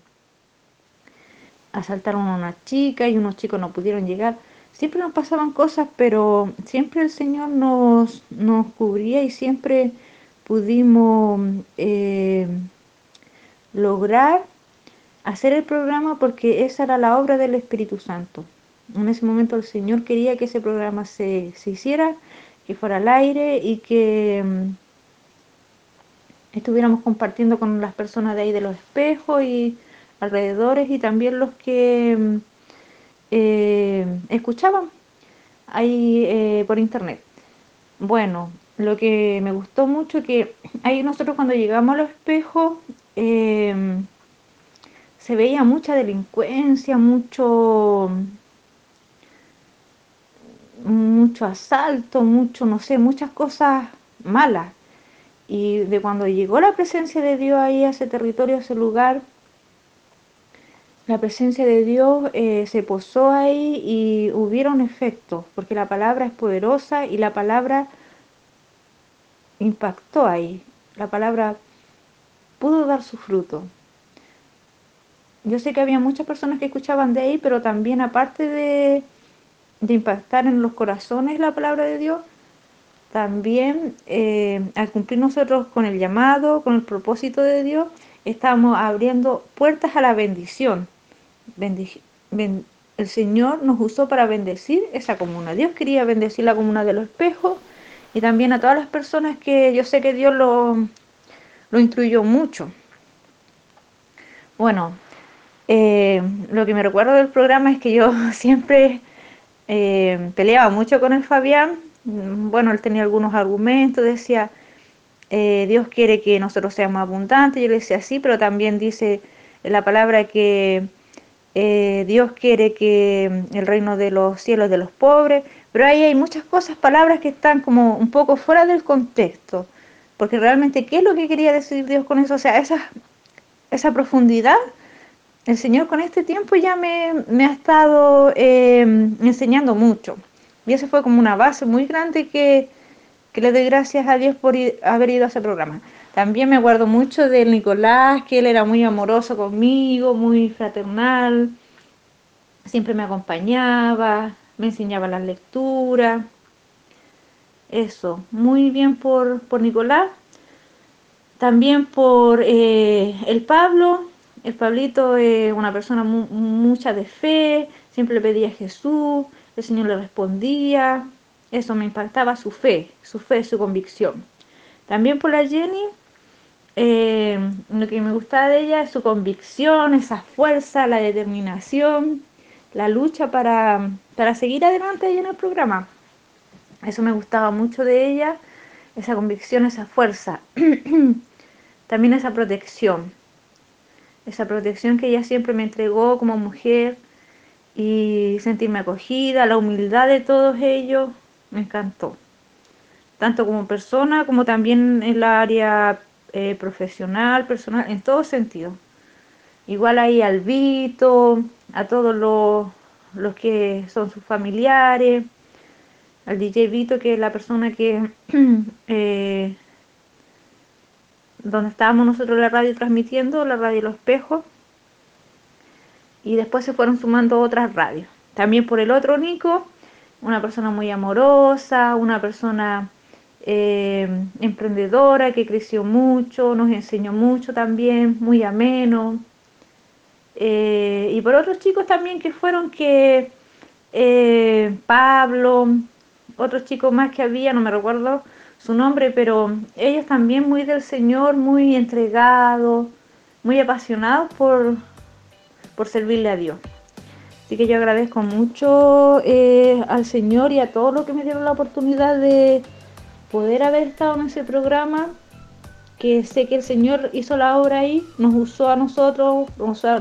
asaltaron a una chica y unos chicos no pudieron llegar. Siempre nos pasaban cosas, pero siempre el Señor nos, nos cubría y siempre pudimos eh, lograr hacer el programa porque esa era la obra del Espíritu Santo. En ese momento el Señor quería que ese programa se, hiciera, que fuera al aire y que mm, estuviéramos compartiendo con las personas de ahí de los espejos y alrededores y también los que mm, eh, escuchaban ahí eh, por internet. Bueno, lo que me gustó mucho que ahí nosotros cuando llegamos a los espejos eh, se veía mucha delincuencia, mucho mucho asalto, mucho, no sé, muchas cosas malas. Y de cuando llegó la presencia de Dios ahí a ese territorio, a ese lugar, la presencia de Dios eh, se posó ahí y hubieron efectos, porque la palabra es poderosa y la palabra impactó ahí. La palabra pudo dar su fruto. Yo sé que había muchas personas que escuchaban de ahí, pero también aparte de, impactar en los corazones la palabra de Dios, también eh, al cumplir nosotros con el llamado, con el propósito de Dios, estamos abriendo puertas a la bendición el Señor nos usó para bendecir esa comuna. Dios quería bendecir la comuna de los espejos y también a todas las personas que yo sé que Dios lo, lo instruyó mucho. Bueno, eh, lo que me recuerdo del programa es que yo siempre eh, peleaba mucho con el Fabián. Bueno, él tenía algunos argumentos, decía, eh, Dios quiere que nosotros seamos abundantes. Yo le decía sí, pero también dice la palabra que Dios quiere que mm, el reino de los cielos de los pobres, pero ahí hay muchas cosas, palabras que están como un poco fuera del contexto, porque realmente, ¿qué es lo que quería decir Dios con eso? O sea, esa, esa profundidad, el Señor con este tiempo ya me, ha estado eh, enseñando mucho, y eso fue como una base muy grande que, que le doy gracias a Dios por haber ido a ese programa. También me acuerdo mucho de Nicolás, que él era muy amoroso conmigo, muy fraternal, siempre me acompañaba, me enseñaba las lecturas. Eso, muy bien por, por Nicolás. También por eh, el Pablo. El Pablito es una persona mucha de fe, siempre le pedía a Jesús, el Señor le respondía. Eso me impactaba su fe, su fe, su convicción. También por la Jenny, eh, lo que me gustaba de ella es su convicción, esa fuerza, la determinación, la lucha para, seguir adelante ahí en el programa. Eso me gustaba mucho de ella, esa convicción, esa fuerza. También esa protección, esa protección que ella siempre me entregó como mujer y sentirme acogida, la humildad de todos ellos, me encantó. Tanto como persona como también en la área eh, profesional, personal, en todo sentido. Igual ahí al Vito, a todos los, los que son sus familiares, al DJ Vito, que es la persona que, eh, donde estábamos nosotros la radio transmitiendo, la radio Los Espejos, y después se fueron sumando otras radios. También por el otro Nico, una persona muy amorosa, una persona eh, emprendedora que creció mucho, nos enseñó mucho también, muy ameno. Eh, y por otros chicos también que fueron que Pablo, otros chicos más que había, no me recuerdo su nombre, pero ellos también muy del Señor, muy entregados, muy apasionados por, por servirle a Dios. Así que yo agradezco mucho eh, al Señor y a todos los que me dieron la oportunidad de poder haber estado en ese programa, que sé que el Señor hizo la obra ahí, nos usó a nosotros,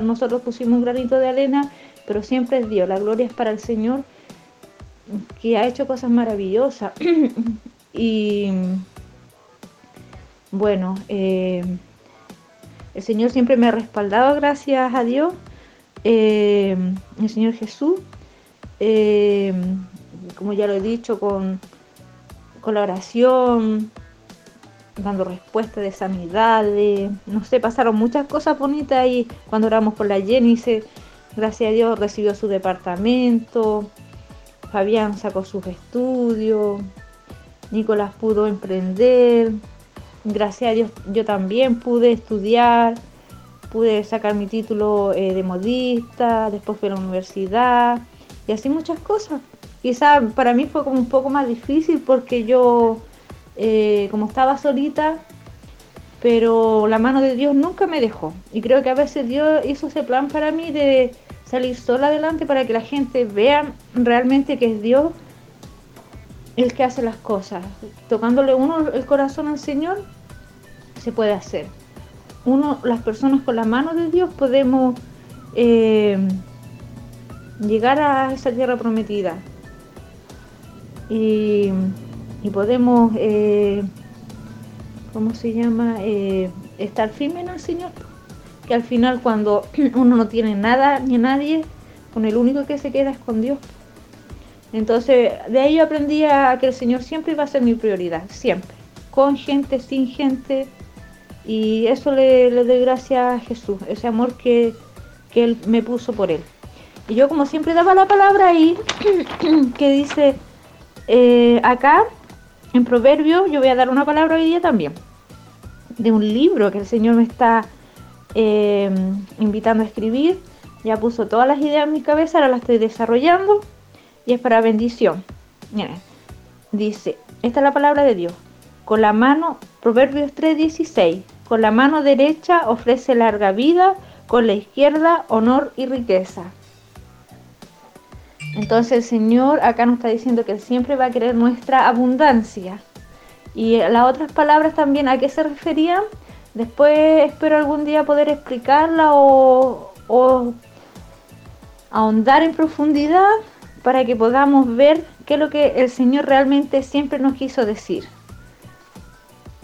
nosotros pusimos un granito de arena, pero siempre es Dios, la gloria es para el Señor, que ha hecho cosas maravillosas. y bueno, eh, el Señor siempre me ha respaldado, gracias a Dios, eh, el Señor Jesús, eh, como ya lo he dicho, con, con la oración, dando respuesta de sanidad, no sé, pasaron muchas cosas bonitas y cuando oramos por la Jenny, gracias a Dios recibió su departamento, Fabián sacó sus estudios, Nicolás pudo emprender, gracias a Dios yo también pude estudiar, pude sacar mi título eh, de modista, después fui a la universidad y así muchas cosas. Quizá para mí fue como un poco más difícil porque yo, eh, como estaba solita, pero la mano de Dios nunca me dejó. Y creo que a veces Dios hizo ese plan para mí de salir sola adelante para que la gente vea realmente que es Dios el que hace las cosas. Tocándole uno el corazón al Señor, se puede hacer. Uno, las personas con la mano de Dios podemos eh, llegar a esa tierra prometida. Y, podemos, eh, ¿cómo se llama? Eh, estar firme en el Señor. Que al final cuando uno no tiene nada ni nadie, con el único que se queda es con Dios. Entonces, de ahí yo aprendí a que el Señor siempre iba a ser mi prioridad, siempre. Con gente, sin gente. Y eso le, doy gracias a Jesús, ese amor que, Él me puso por Él. Y yo como siempre daba la palabra ahí, que dice eh, acá, en Proverbio, yo voy a dar una palabra hoy día también, de un libro que el Señor me está eh, invitando a escribir. Ya puso todas las ideas en mi cabeza, ahora las estoy desarrollando y es para bendición. dice, esta es la palabra de Dios. Con la mano, Proverbios 3:16, con la mano derecha ofrece larga vida, con la izquierda honor y riqueza. Entonces el Señor acá nos está diciendo que Él siempre va a querer nuestra abundancia. Y las otras palabras también, ¿a qué se referían? Después espero algún día poder explicarla o, ahondar en profundidad para que podamos ver qué es lo que el Señor realmente siempre nos quiso decir.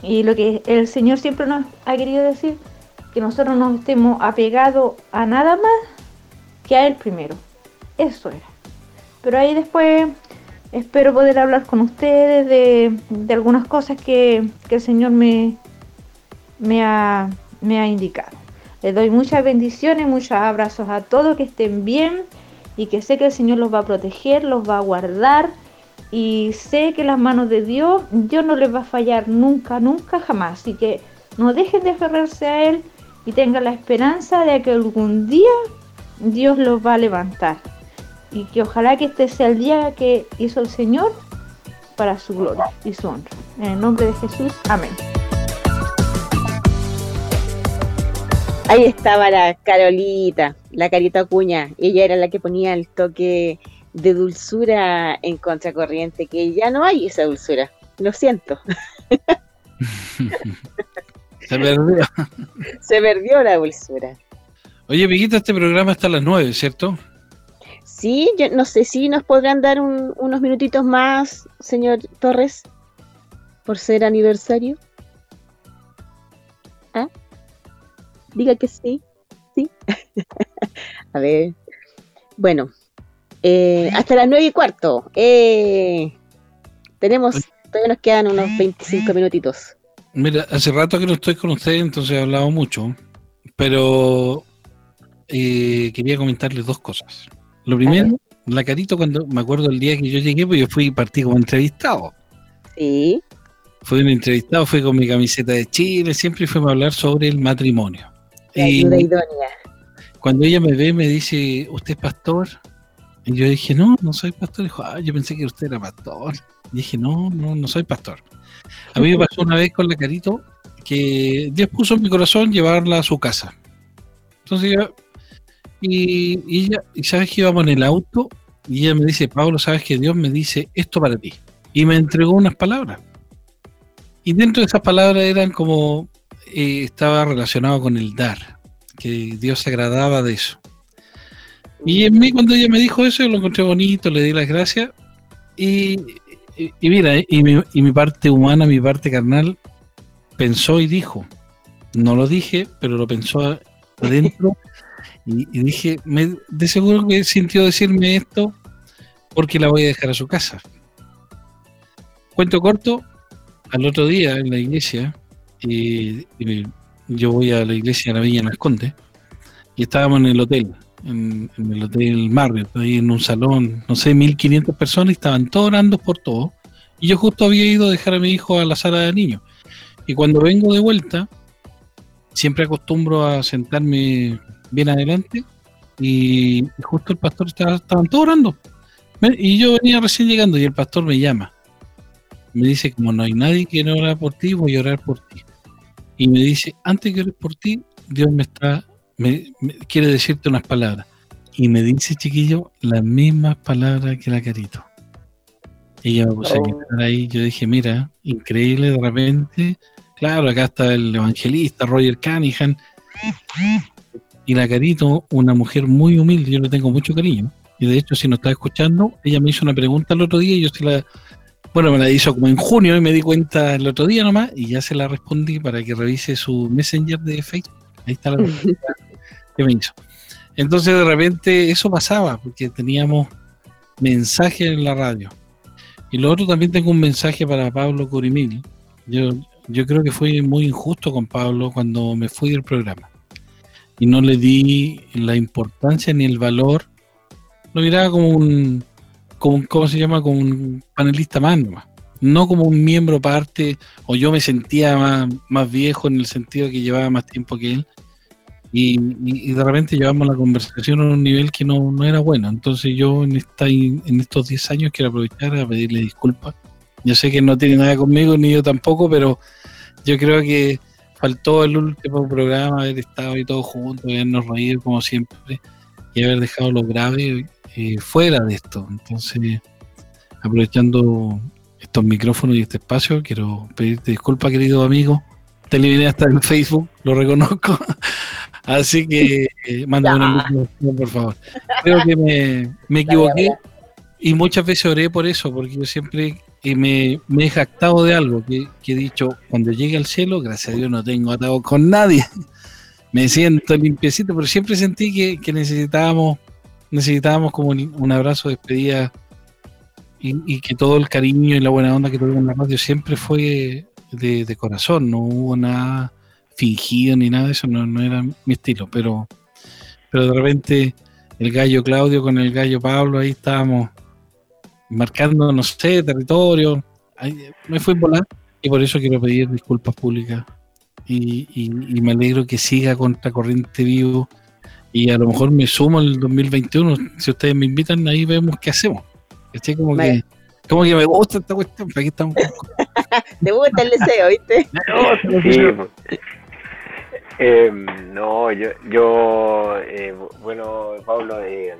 Y lo que el Señor siempre nos ha querido decir, que nosotros no estemos apegados a nada más que a Él primero. Eso era. Pero ahí después espero poder hablar con ustedes de, algunas cosas que, el Señor me, me, ha, me ha indicado. Les doy muchas bendiciones, muchos abrazos a todos, que estén bien y que sé que el Señor los va a proteger, los va a guardar y sé que las manos de Dios, Dios no les va a fallar nunca, nunca, jamás. Así que no dejen de aferrarse a Él y tengan la esperanza de que algún día Dios los va a levantar. Y que ojalá que este sea el día que hizo el Señor para su gloria y su honra. En el nombre de Jesús, amén. Ahí estaba la Carolita, la Carita Cuña. Ella era la que ponía el toque de dulzura en contracorriente, que ya no hay esa dulzura. Lo siento. Se perdió. Se perdió la dulzura. Oye, Piquita, este programa está a las nueve, ¿cierto? Sí, yo no sé si nos podrán dar unos minutitos más, señor Torres, por ser aniversario. Diga que sí. Sí. a ver. Bueno, eh, hasta las nueve y cuarto. Eh, tenemos, todavía nos quedan unos 25 minutitos. Mira, hace rato que no estoy con ustedes, entonces he hablado mucho, pero eh, quería comentarles dos cosas. Lo primero, la carito cuando me acuerdo el día que yo llegué, pues yo fui partí como entrevistado. Sí. Fui un entrevistado, fui con mi camiseta de Chile, siempre fuimos a hablar sobre el matrimonio y Cuando ella me ve, me dice, ¿usted es pastor? Y yo dije, no, no soy pastor. Dijo, ah, yo pensé que usted era pastor. Y dije, no, no, no soy pastor. A mí me pasó una vez con la Carito que Dios puso en mi corazón llevarla a su casa. Entonces yo, y, y ella, y sabes que íbamos en el auto y ella me dice, Pablo, sabes que Dios me dice esto para ti. Y me entregó unas palabras. Y dentro de esas palabras eran como, eh, estaba relacionado con el dar, que Dios se agradaba de eso. Y en mí cuando ella me dijo eso, yo lo encontré bonito, le di las gracias. Y, y, mira, y mi, y mi parte humana, mi parte carnal, pensó y dijo. No lo dije, pero lo pensó adentro. y, y dije, me, de seguro que sintió decirme esto porque la voy a dejar a su casa. Cuento corto, al otro día en la iglesia, y yo voy a la iglesia de la Villa Las Condes, y estábamos en el hotel, en, en el hotel Marriott, ahí en un salón, no sé, 1500 personas, y estaban todos orando por todo. Y yo justo había ido a dejar a mi hijo a la sala de niños. Y cuando vengo de vuelta, siempre acostumbro a sentarme bien adelante. Y, justo el pastor estaba, estaban todos orando. Y yo venía recién llegando y el pastor me llama. Me dice, como no hay nadie que no orar por ti, voy a orar por ti. Y me dice, antes que ores por ti, Dios me está, me, me- quiere decirte unas palabras. Y me dice, chiquillo, las mismas palabras que la Carito. Yo me puse a Oh. llorar ahí. Yo dije, mira, increíble de repente. Claro, acá está el evangelista Roger Cunningham. Y la Carito, una mujer muy humilde, yo le tengo mucho cariño. Y de hecho, si nos está escuchando, ella me hizo una pregunta el otro día y yo se la. Bueno, me la hizo como en junio y me di cuenta el otro día nomás y ya se la respondí para que revise su Messenger de Facebook. Ahí está la pregunta que me hizo. Entonces, de repente, eso pasaba porque teníamos mensajes en la radio. Y lo otro también tengo un mensaje para Pablo Curimil. Yo, yo creo que fui muy injusto con Pablo cuando me fui del programa. Y no le di la importancia ni el valor. Lo miraba como un, como ¿cómo se llama? Como un panelista más, nomás. No como un miembro parte, o yo me sentía más, más viejo en el sentido que llevaba más tiempo que él. Y, y- y de repente llevamos la conversación a un nivel que no, no era bueno. Entonces yo en, esta, en estos 10 años quiero aprovechar a pedirle disculpas. Yo sé que no tiene nada conmigo, ni yo tampoco, pero yo creo que faltó el último programa, haber estado ahí todos juntos, habernos reído como siempre y haber dejado lo grave eh, fuera de esto. Entonces, aprovechando estos micrófonos y este espacio, quiero pedirte disculpas, querido amigo. Te eliminé hasta en Facebook, lo reconozco. Así que eh, mándame una invitación, por favor. Creo que me, me equivoqué y muchas veces oré por eso, porque yo siempre eh, me, me he jactado de algo que, que he dicho, cuando llegue al cielo, gracias a Dios no tengo atado con nadie. Me siento limpiecito, pero siempre sentí que, que necesitábamos, necesitábamos como un, abrazo de despedida y, que todo el cariño y la buena onda que tuvimos en la radio siempre fue de, corazón, no hubo nada fingido ni nada de eso, no, no era mi estilo, pero, pero de repente el gallo Claudio con el gallo Pablo, ahí estábamos marcando, no sé, territorio, ahí me fui volar y por eso quiero pedir disculpas públicas. Y, me alegro que siga Contracorriente vivo y a lo mejor me sumo el 2021, si ustedes me invitan ahí vemos qué hacemos, ¿cachai? Como que, como que me gusta esta cuestión, aquí estamos Te gusta el deseo, ¿viste? Sí, pues. Eh, no, yo, yo eh, bueno, Pablo, eh,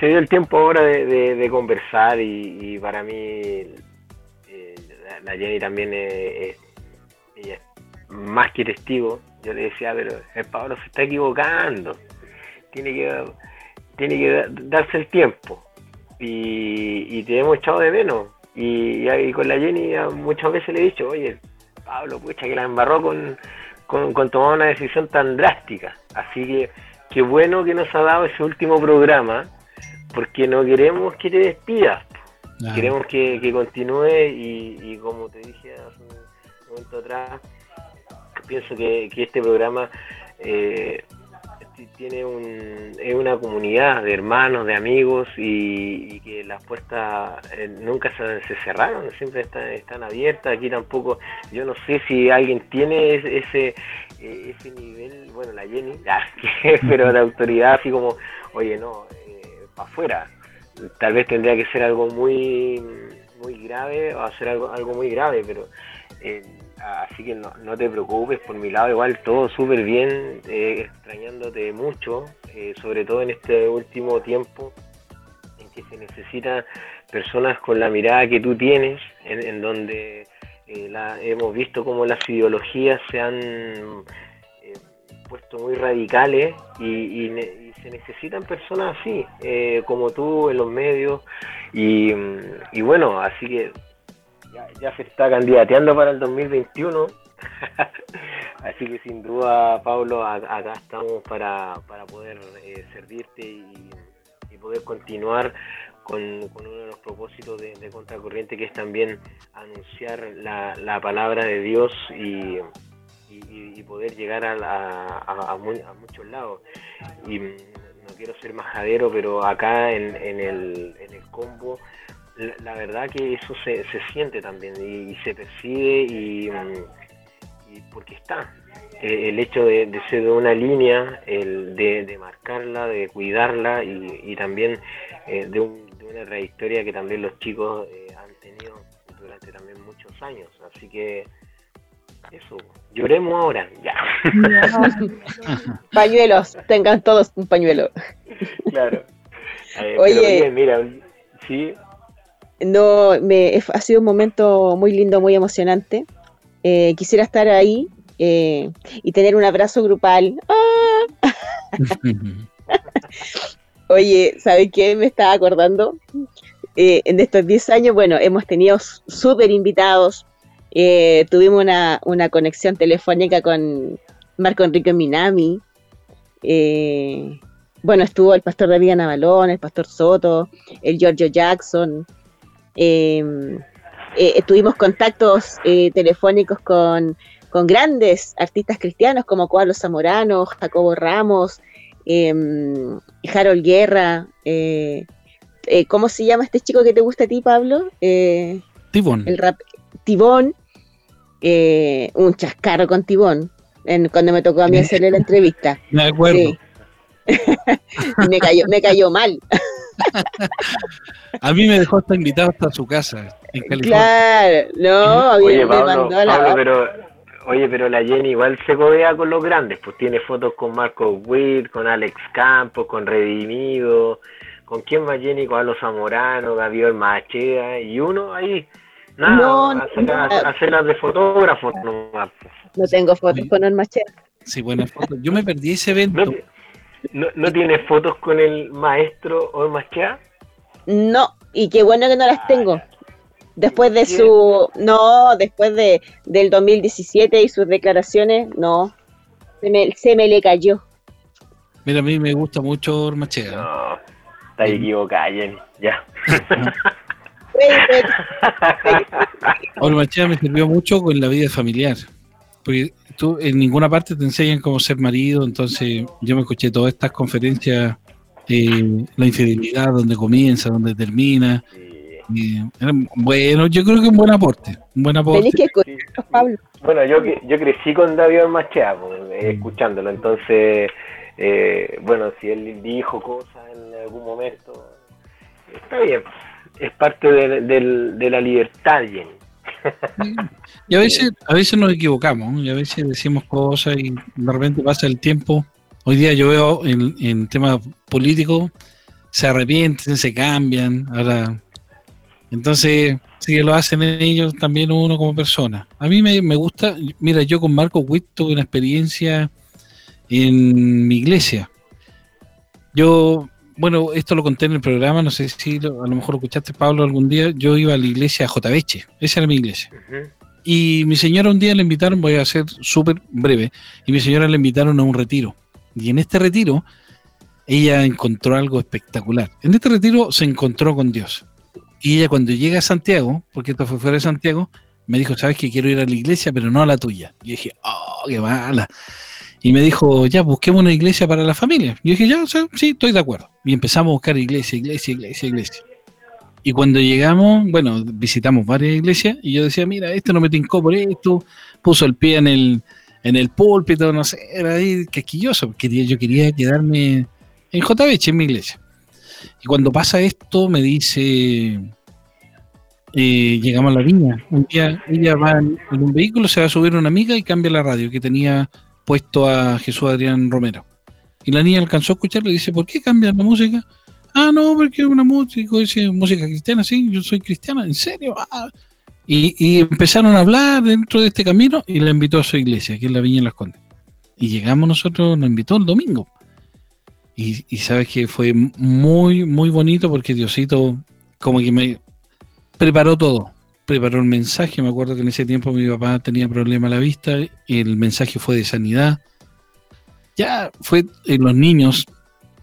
se- dio el tiempo ahora de, de- de conversar y, y para mí eh, la, la Jenny también es, es- ella es más que testigo. Yo le decía, pero el Pablo se está equivocando, tiene que, tiene que da- darse el tiempo y, y te hemos echado de menos. Y, y con la Jenny muchas veces le he dicho, oye, Pablo, pucha, que la embarró con, con, con tomar una decisión tan drástica. Así que qué bueno que nos ha dado ese último programa, porque no queremos que te despidas, Ah, queremos que, que continúe y, y como te dije hace un momento atrás, pienso que, que este programa eh, ti- tiene un, es una comunidad de hermanos, de amigos y, y que las puertas eh, nunca se, cerraron, siempre están, están abiertas. Aquí tampoco, yo no sé si alguien tiene ese, ese, eh, ese nivel, bueno, la Jenny, ah, pero de autoridad, así como, oye, no, para afuera. Tal vez tendría que ser algo muy muy grave o hacer algo, algo muy grave, pero eh, así que no, no, te preocupes, por mi lado igual todo súper bien, eh, extrañándote mucho, eh, sobre todo en este último tiempo en que se necesitan personas con la mirada que tú tienes, en, donde eh, la, hemos visto como las ideologías se han puesto muy radicales y, se necesitan personas así, como tú en los medios, y, y bueno, así que ya, se está candidateando para el 2021. Así que sin duda, Pablo, acá estamos para, poder eh, servirte y, poder continuar con, uno de los propósitos de, Contracorriente, que es también anunciar la, palabra de Dios y, poder llegar a, muchos lados. Y no quiero ser majadero, pero acá en, el, en el combo la, verdad que eso se, se siente también y, se percibe y, porque está. Eh, el hecho de, ser de una línea, el de, marcarla, de cuidarla y, también eh, de, una trayectoria que también los chicos eh, han tenido durante también muchos años. Así que eso, lloremos ahora, ya. Pañuelos, tengan todos un pañuelo. Claro. Oye, mira, sí, no, me, ha sido un momento muy lindo, muy emocionante. Eh, quisiera estar ahí eh, y tener un abrazo grupal. ¡Ah! Oye, ¿sabes qué? Me estaba acordando. Eh, en estos 10 años, bueno, hemos tenido súper invitados. tuvimos una, una, conexión telefónica con Marco Enrique Minami. bueno, estuvo el pastor David Navalón, el pastor Soto, el Giorgio Jackson. Em, eh, tuvimos contactos eh, telefónicos con, grandes artistas cristianos como Carlos Zamorano, Jacobo Ramos, em, Harold Guerra. Eh, ¿Cómo se llama este chico que te gusta a ti, Pablo? Tibón. El rap, Tibón. un chascarro con Tibón. cuando me tocó a mí hacerle la entrevista. Me acuerdo. me, cayó, me cayó mal. a mí me dejó hasta invitado hasta su casa en California. Claro, no, oye, Pablo, Pablo, pero Oye, pero la Jenny igual se codea con los grandes, pues tiene fotos con Marco Witt, con Alex Campos, con Redimido, con quién más Jenny, con Alo Zamorano, Gabriel Machea, y uno ahí, nada, no, hacer, las de fotógrafo nomás. No tengo fotos con el Machea. Sí, buenas fotos. Yo me perdí ese evento. ¿No, no tienes fotos con el maestro Olmachea? No, y qué bueno que no las tengo. Después de su. No, después de del 2017 y sus declaraciones, no. Se me, se me le cayó. Mira, a mí me gusta mucho Ormachea. No, está equivocada, Jenny. Ya. Ormachea me sirvió mucho con la vida familiar. Porque tú en ninguna parte te enseñan cómo ser marido, entonces yo me escuché todas estas conferencias, eh, la infidelidad, donde comienza, donde termina. bueno, yo creo que un buen aporte, un buen aporte. Bueno, yo, yo crecí con David Machea, pues, eh, mm. escuchándolo, entonces, eh, bueno, si él dijo cosas en algún momento, está bien, es parte de, de la libertad, Jenny. Y a veces, a veces nos equivocamos, y a veces decimos cosas y de repente pasa el tiempo. Hoy día yo veo en, en temas políticos, se arrepienten, se cambian. Ahora, entonces, si lo hacen ellos, también uno como persona. A mí me, me gusta, mira, yo con Marco Witt tuve una experiencia en mi iglesia. Yo bueno, esto lo conté en el programa, no sé si a lo mejor lo escuchaste, Pablo, algún día. Yo iba a la iglesia Jotabeche, esa era mi iglesia. Y mi señora un día le invitaron, voy a ser súper breve, y mi señora le invitaron a un retiro. Y en este retiro, ella encontró algo espectacular. En este retiro se encontró con Dios. Y ella cuando llega a Santiago, porque esto fue fuera de Santiago, me dijo, sabes que quiero ir a la iglesia, pero no a la tuya. Y dije, oh, qué mala. Y me dijo, ya, busquemos una iglesia para la familia. Yo dije, ya, sí, estoy de acuerdo. Y empezamos a buscar iglesia, iglesia, iglesia, iglesia. Y cuando llegamos, bueno, visitamos varias iglesias y yo decía, mira, este no me tincó por esto, puso el pie en el, en el púlpito, no sé, era ahí quisquilloso, quería, yo quería quedarme en JBH, en mi iglesia. Y cuando pasa esto, me dice, eh, llegamos a la viña. Un día ella va en, un vehículo, se va a subir una amiga y cambia la radio que tenía puesto a Jesús Adrián Romero. Y la niña alcanzó a escucharle y dice, ¿por qué cambian la música? Ah, no, porque es una música, dice música cristiana, sí, yo soy cristiana, ¿en serio? Ah. Y, empezaron a hablar dentro de este camino y la invitó a su iglesia, que es la Viña en Las Condes. Y llegamos nosotros, nos invitó el domingo. Y, y sabes que fue muy, muy bonito porque Diosito como que me preparó todo. Preparó el mensaje. Me acuerdo que en ese tiempo mi papá tenía problema a la vista y el mensaje fue de sanidad. Ya fue en los niños.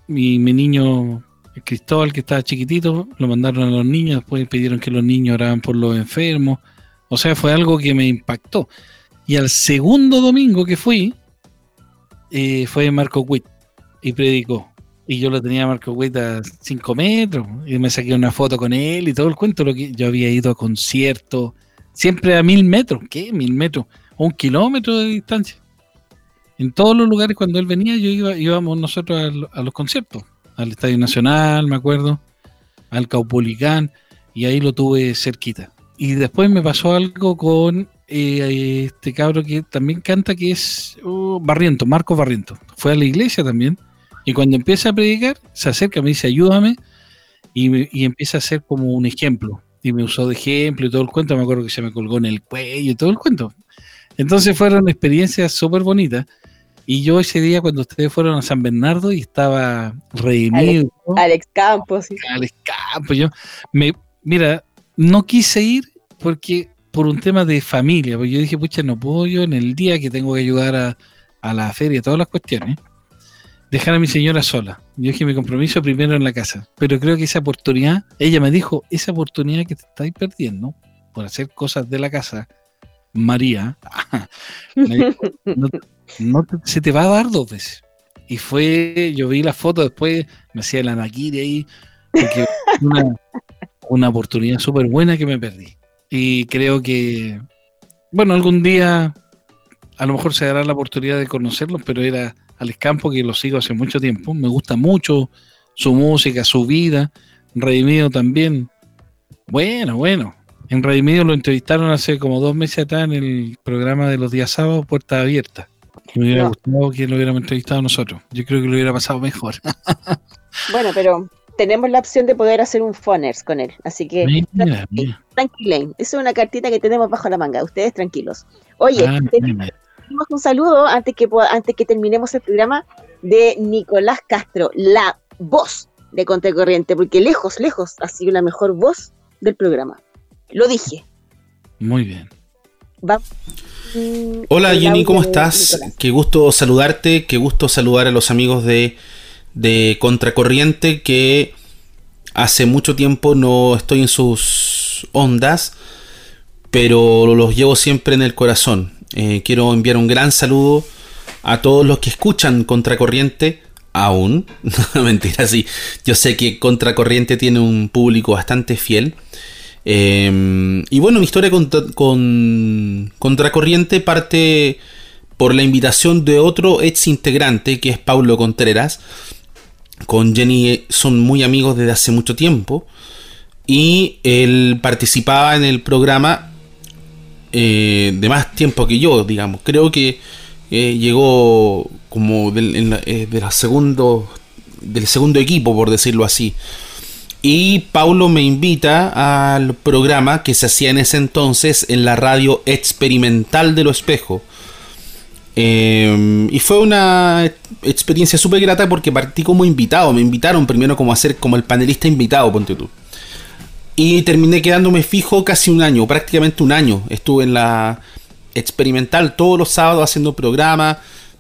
Mi, mi niño Cristóbal, que estaba chiquitito, lo mandaron a los niños. Después pidieron que los niños oraban por los enfermos. O sea, fue algo que me impactó. Y al segundo domingo que fui, eh, fue Marco Witt y predicó. Y yo lo tenía a Marco Witt a 5 metros. Y me saqué una foto con él y todo el cuento. Lo que yo había ido a conciertos, siempre a mil metros. ¿Qué? Mil metros. Un kilómetro de distancia. En todos los lugares cuando él venía, yo iba, íbamos nosotros a, los conciertos. Al Estadio Nacional, me acuerdo. Al Caupolicán. Y ahí lo tuve cerquita. Y después me pasó algo con eh, este cabro que también canta, que es uh, Barriento, Marco Barriento. Fue a la iglesia también. Y cuando empieza a predicar, se acerca, me dice, ayúdame. Y, empieza a ser como un ejemplo. Y me usó de ejemplo y todo el cuento. Me acuerdo que se me colgó en el cuello y todo el cuento. Entonces fueron experiencias súper bonitas. Y yo ese día cuando ustedes fueron a San Bernardo y estaba redimido. Alex, Campos. Alex Campos. Yo me, mira, no quise ir porque por un tema de familia, porque yo dije, pucha, no puedo yo en el día que tengo que ayudar a, a la feria, todas las cuestiones, dejar a mi señora sola. Yo dije mi compromiso primero en la casa. Pero creo que esa oportunidad, ella me dijo, esa oportunidad que te estáis perdiendo por hacer cosas de la casa, María, no, se te va a dar dos veces. Y fue, yo vi la foto después, me hacía la naquiri ahí, porque una, una oportunidad súper buena que me perdí. Y creo que, bueno, algún día a lo mejor se dará la oportunidad de conocerlos, pero era Alex Campo, que lo sigo hace mucho tiempo. Me gusta mucho su música, su vida. Redimido también. Bueno, bueno. En Redimido lo entrevistaron hace como dos meses atrás en el programa de los días sábados, Puerta Abierta. Me hubiera gustado que lo hubiéramos entrevistado nosotros. Yo creo que lo hubiera pasado mejor. bueno, pero tenemos la opción de poder hacer un phoners con él. Así que tranquilen. Esa es una cartita que tenemos bajo la manga. Ustedes tranquilos. Oye, ah, un saludo antes que, antes que terminemos el programa de Nicolás Castro, la voz de Contracorriente, porque lejos, lejos ha sido la mejor voz del programa. Lo dije. Muy bien. Hola Jenny, ¿cómo estás? Qué gusto saludarte, qué gusto saludar a los amigos de de Contracorriente que hace mucho tiempo no estoy en sus ondas, pero los llevo siempre en el corazón. Eh, quiero enviar un gran saludo a todos los que escuchan Contracorriente aún. Mentira, sí. Yo sé que Contracorriente tiene un público bastante fiel. Eh, y bueno, mi historia con, con Contracorriente parte por la invitación de otro ex integrante que es Paulo Contreras con Jenny son muy amigos desde hace mucho tiempo y él participaba en el programa eh, de más tiempo que yo, digamos. Creo que eh, llegó como del, eh, de la segundo, del segundo equipo, por decirlo así. Y Paulo me invita al programa que se hacía en ese entonces en la radio experimental de Lo Espejo Em, y fue una experiencia súper grata porque partí como invitado. Me invitaron primero como a ser como el panelista invitado, ponte tú. Y terminé quedándome fijo casi un año, prácticamente un año. Estuve en la experimental todos los sábados haciendo programas.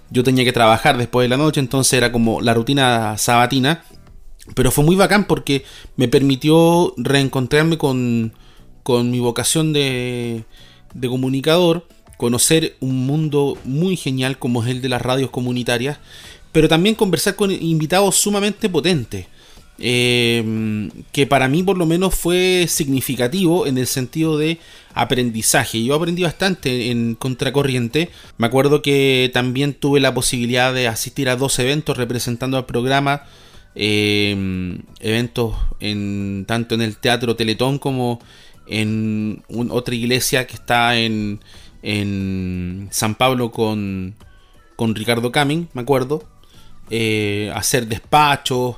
Yo tenía que trabajar después de la noche, entonces era como la rutina sabatina. Pero fue muy bacán porque me permitió reencontrarme con, con mi vocación de, de comunicador conocer un mundo muy genial como es el de las radios comunitarias, pero también conversar con invitados sumamente potentes. Eh, que para mí por lo menos fue significativo en el sentido de aprendizaje. Yo aprendí bastante en Contracorriente. Me acuerdo que también tuve la posibilidad de asistir a dos eventos representando al programa. Eh, eventos en, tanto en el Teatro Teletón como en otra iglesia que está en, en San Pablo con, con Ricardo Camin, me acuerdo. Eh, hacer despachos,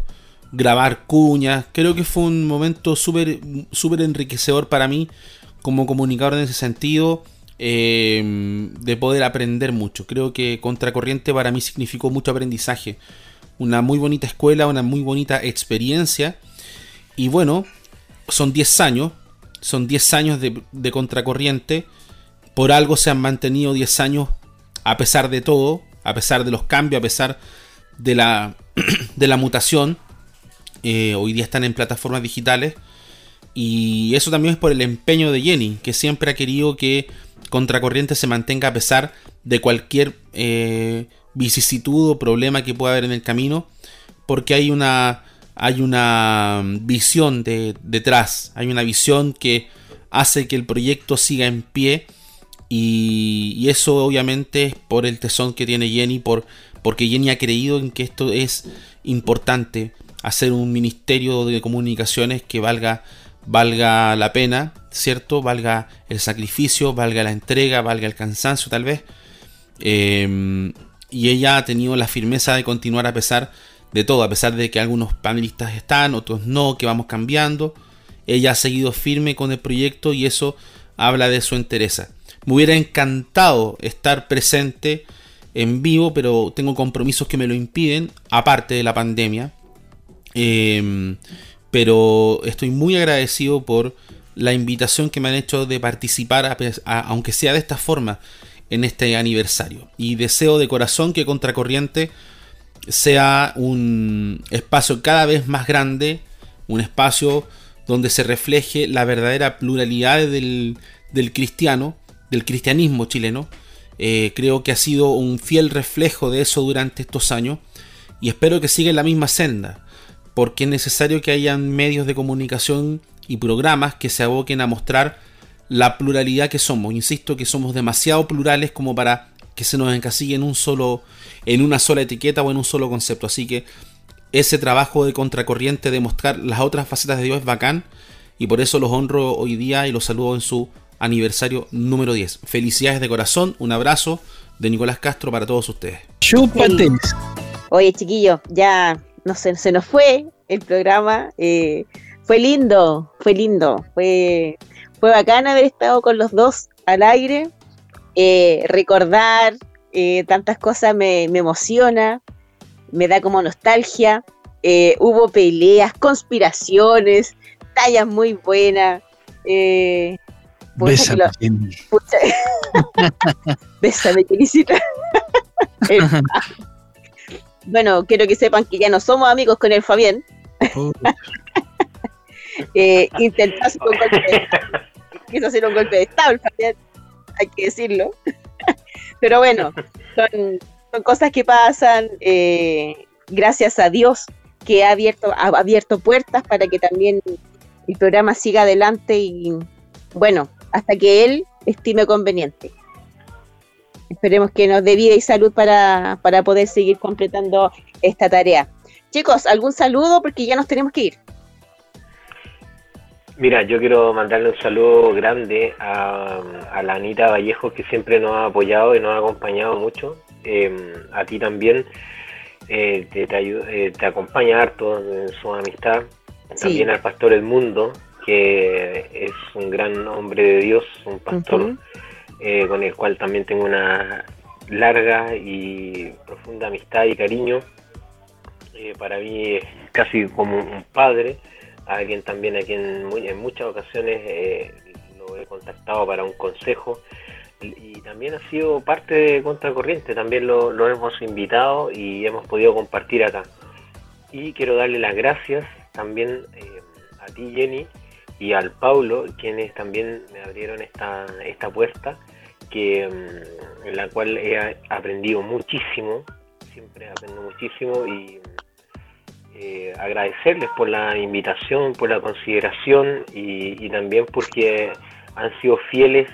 grabar cuñas. Creo que fue un momento súper super enriquecedor para mí como comunicador en ese sentido. Eh, de poder aprender mucho. Creo que Contracorriente para mí significó mucho aprendizaje. Una muy bonita escuela, una muy bonita experiencia. Y bueno, son 10 años. Son 10 años de, de Contracorriente. Por algo se han mantenido 10 años a pesar de todo, a pesar de los cambios, a pesar de la, de la mutación. Eh, hoy día están en plataformas digitales. Y eso también es por el empeño de Jenny, que siempre ha querido que Contracorriente se mantenga a pesar de cualquier eh, vicisitud o problema que pueda haber en el camino. Porque hay una, hay una visión de, detrás, hay una visión que hace que el proyecto siga en pie. Y, y eso obviamente es por el tesón que tiene Jenny, por porque Jenny ha creído en que esto es importante, hacer un ministerio de comunicaciones que valga, valga la pena, ¿cierto? Valga el sacrificio, valga la entrega, valga el cansancio tal vez. Em, y ella ha tenido la firmeza de continuar a pesar de todo, a pesar de que algunos panelistas están, otros no, que vamos cambiando. Ella ha seguido firme con el proyecto y eso habla de su entereza. Me hubiera encantado estar presente en vivo, pero tengo compromisos que me lo impiden, aparte de la pandemia. Em, pero estoy muy agradecido por la invitación que me han hecho de participar, aunque sea de esta forma, en este aniversario. Y deseo de corazón que Contracorriente sea un espacio cada vez más grande, un espacio donde se refleje la verdadera pluralidad del, cristiano, del cristianismo chileno, eh, creo que ha sido un fiel reflejo de eso durante estos años y espero que siga en la misma senda, porque es necesario que hayan medios de comunicación y programas que se aboquen a mostrar la pluralidad que somos. Insisto que somos demasiado plurales como para que se nos encasille en un solo en una sola etiqueta o en un solo concepto. Así que ese trabajo de contracorriente de mostrar las otras facetas de Dios es bacán y por eso los honro hoy día y los saludo en su aniversario número 10. Felicidades de corazón, un abrazo de Nicolás Castro para todos ustedes. Chúpate. Oye, chiquillos, ya no sé, se nos fue el programa. Eh, fue lindo, fue lindo. Fue, fue bacán haber estado con los dos al aire. Eh, recordar eh, tantas cosas me, me, emociona, me da como nostalgia. hubo peleas, conspiraciones, tallas muy buenas. Bésame, Bésame, bueno, quiero que sepan que ya no somos amigos con el Fabián. eh, intentó hacer un golpe de, quiso hacer un golpe de estado el Fabián, hay que decirlo. Pero bueno, son, son cosas que pasan. Eh, gracias a Dios que ha abierto, ha abierto puertas para que también el programa siga adelante y bueno, hasta que él estime conveniente. Esperemos que nos dé vida y salud para, poder seguir completando esta tarea. Chicos, ¿algún saludo? Porque ya nos tenemos que ir. Mira, yo quiero mandarle un saludo grande a, la Anita Vallejo, que siempre nos ha apoyado y nos ha acompañado mucho. Em, a ti también eh, te, eh, te, acompaña harto en su amistad. También al Pastor El Mundo, que es un gran hombre de Dios, un pastor, eh, con el cual también tengo una larga y profunda amistad y cariño. Eh, para mí es casi como un padre, alguien también a quien en muchas ocasiones eh, lo he contactado para un consejo y también ha sido parte de Contracorriente, también lo, lo hemos invitado y hemos podido compartir acá. Y quiero darle las gracias también a ti Jenny y al Paulo, quienes también me abrieron esta, esta puerta, que, mm, en la cual he aprendido muchísimo, siempre aprendo muchísimo y eh, agradecerles por la invitación, por la consideración y, también porque han sido fieles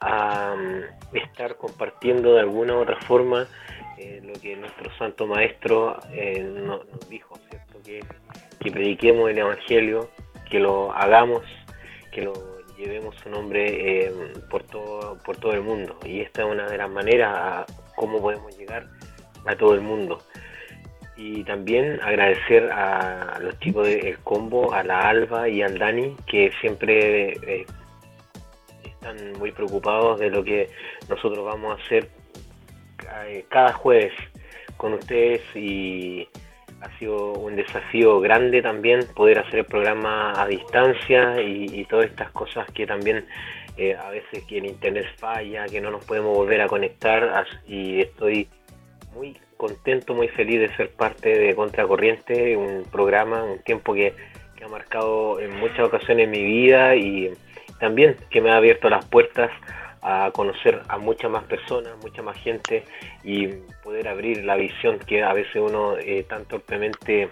a mm, estar compartiendo de alguna u otra forma eh, lo que nuestro santo maestro eh, nos, dijo, ¿cierto? Que, que prediquemos el Evangelio, que lo hagamos, que lo llevemos su nombre eh, por, todo, por todo el mundo. Y esta es una de las maneras a cómo podemos llegar a todo el mundo. Y también agradecer a los chicos del combo, a la Alba y al Dani, que siempre eh, están muy preocupados de lo que nosotros vamos a hacer eh, cada jueves con ustedes y ha sido un desafío grande también poder hacer el programa a distancia y, todas estas cosas que también eh, a veces que el internet falla, que no nos podemos volver a conectar y estoy muy contento, muy feliz de ser parte de Contracorriente, un programa, un tiempo que, que ha marcado en muchas ocasiones mi vida y también que me ha abierto las puertas a conocer a muchas más personas, mucha más gente y poder abrir la visión que a veces uno eh, tan torpemente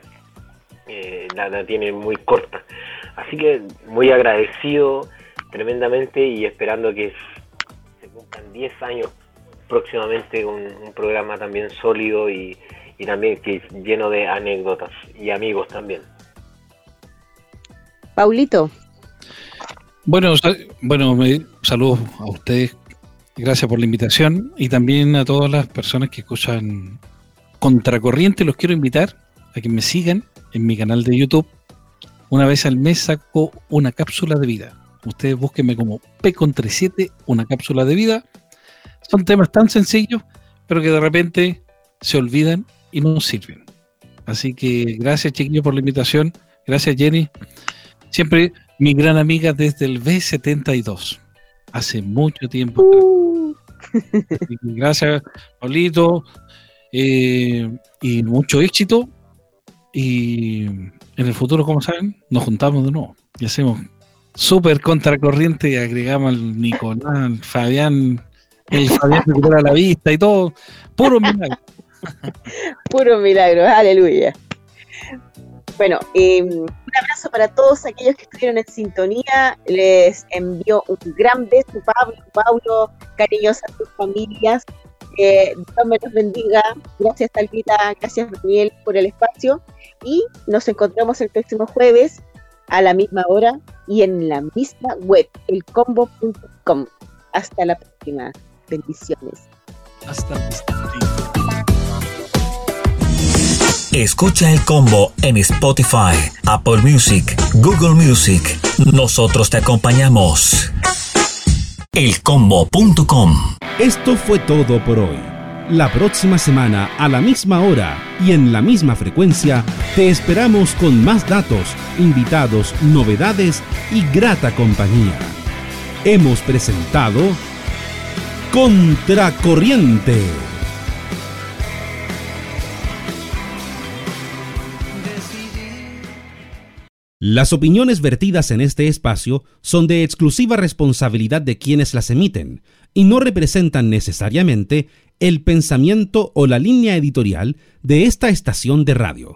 eh, la, tiene muy corta. Así que muy agradecido tremendamente y esperando que se cumplan 10 años próximamente con un programa también sólido y, y también que lleno de anécdotas y amigos también. Paulito, bueno, bueno, me, saludos a ustedes. Gracias por la invitación y también a todas las personas que escuchan Contracorriente. Los quiero invitar a que me sigan en mi canal de YouTube. Una vez al mes saco una cápsula de vida. Ustedes búsquenme como P37, una cápsula de vida. Son temas tan sencillos, pero que de repente se olvidan y no sirven. Así que gracias, chiquillos, por la invitación. Gracias, Jenny. Siempre mi gran amiga desde el B72, hace mucho tiempo. Gracias, Paulito, eh, y mucho éxito. Y en el futuro, como saben, nos juntamos de nuevo y hacemos súper contracorriente y agregamos al Nicolás, al Fabián, el Fabián recupera la vista y todo. Puro milagro. Puro milagro, aleluya. Bueno, eh, un abrazo para todos aquellos que estuvieron en sintonía. Les envío un gran beso, Pablo, Paulo, cariños a tus familias. Eh, Dios me los bendiga. Gracias, Talvita. Gracias, Daniel, por el espacio. Y nos encontramos el próximo jueves a la misma hora y en la misma web, elcombo.com. Hasta la próxima. Bendiciones. Hasta Escucha el combo en Spotify, Apple Music, Google Music. Nosotros te acompañamos. Elcombo.com. Esto fue todo por hoy. La próxima semana, a la misma hora y en la misma frecuencia, te esperamos con más datos, invitados, novedades y grata compañía. Hemos presentado Contracorriente Las opiniones vertidas en este espacio son de exclusiva responsabilidad de quienes las emiten y no representan necesariamente el pensamiento o la línea editorial de esta estación de radio.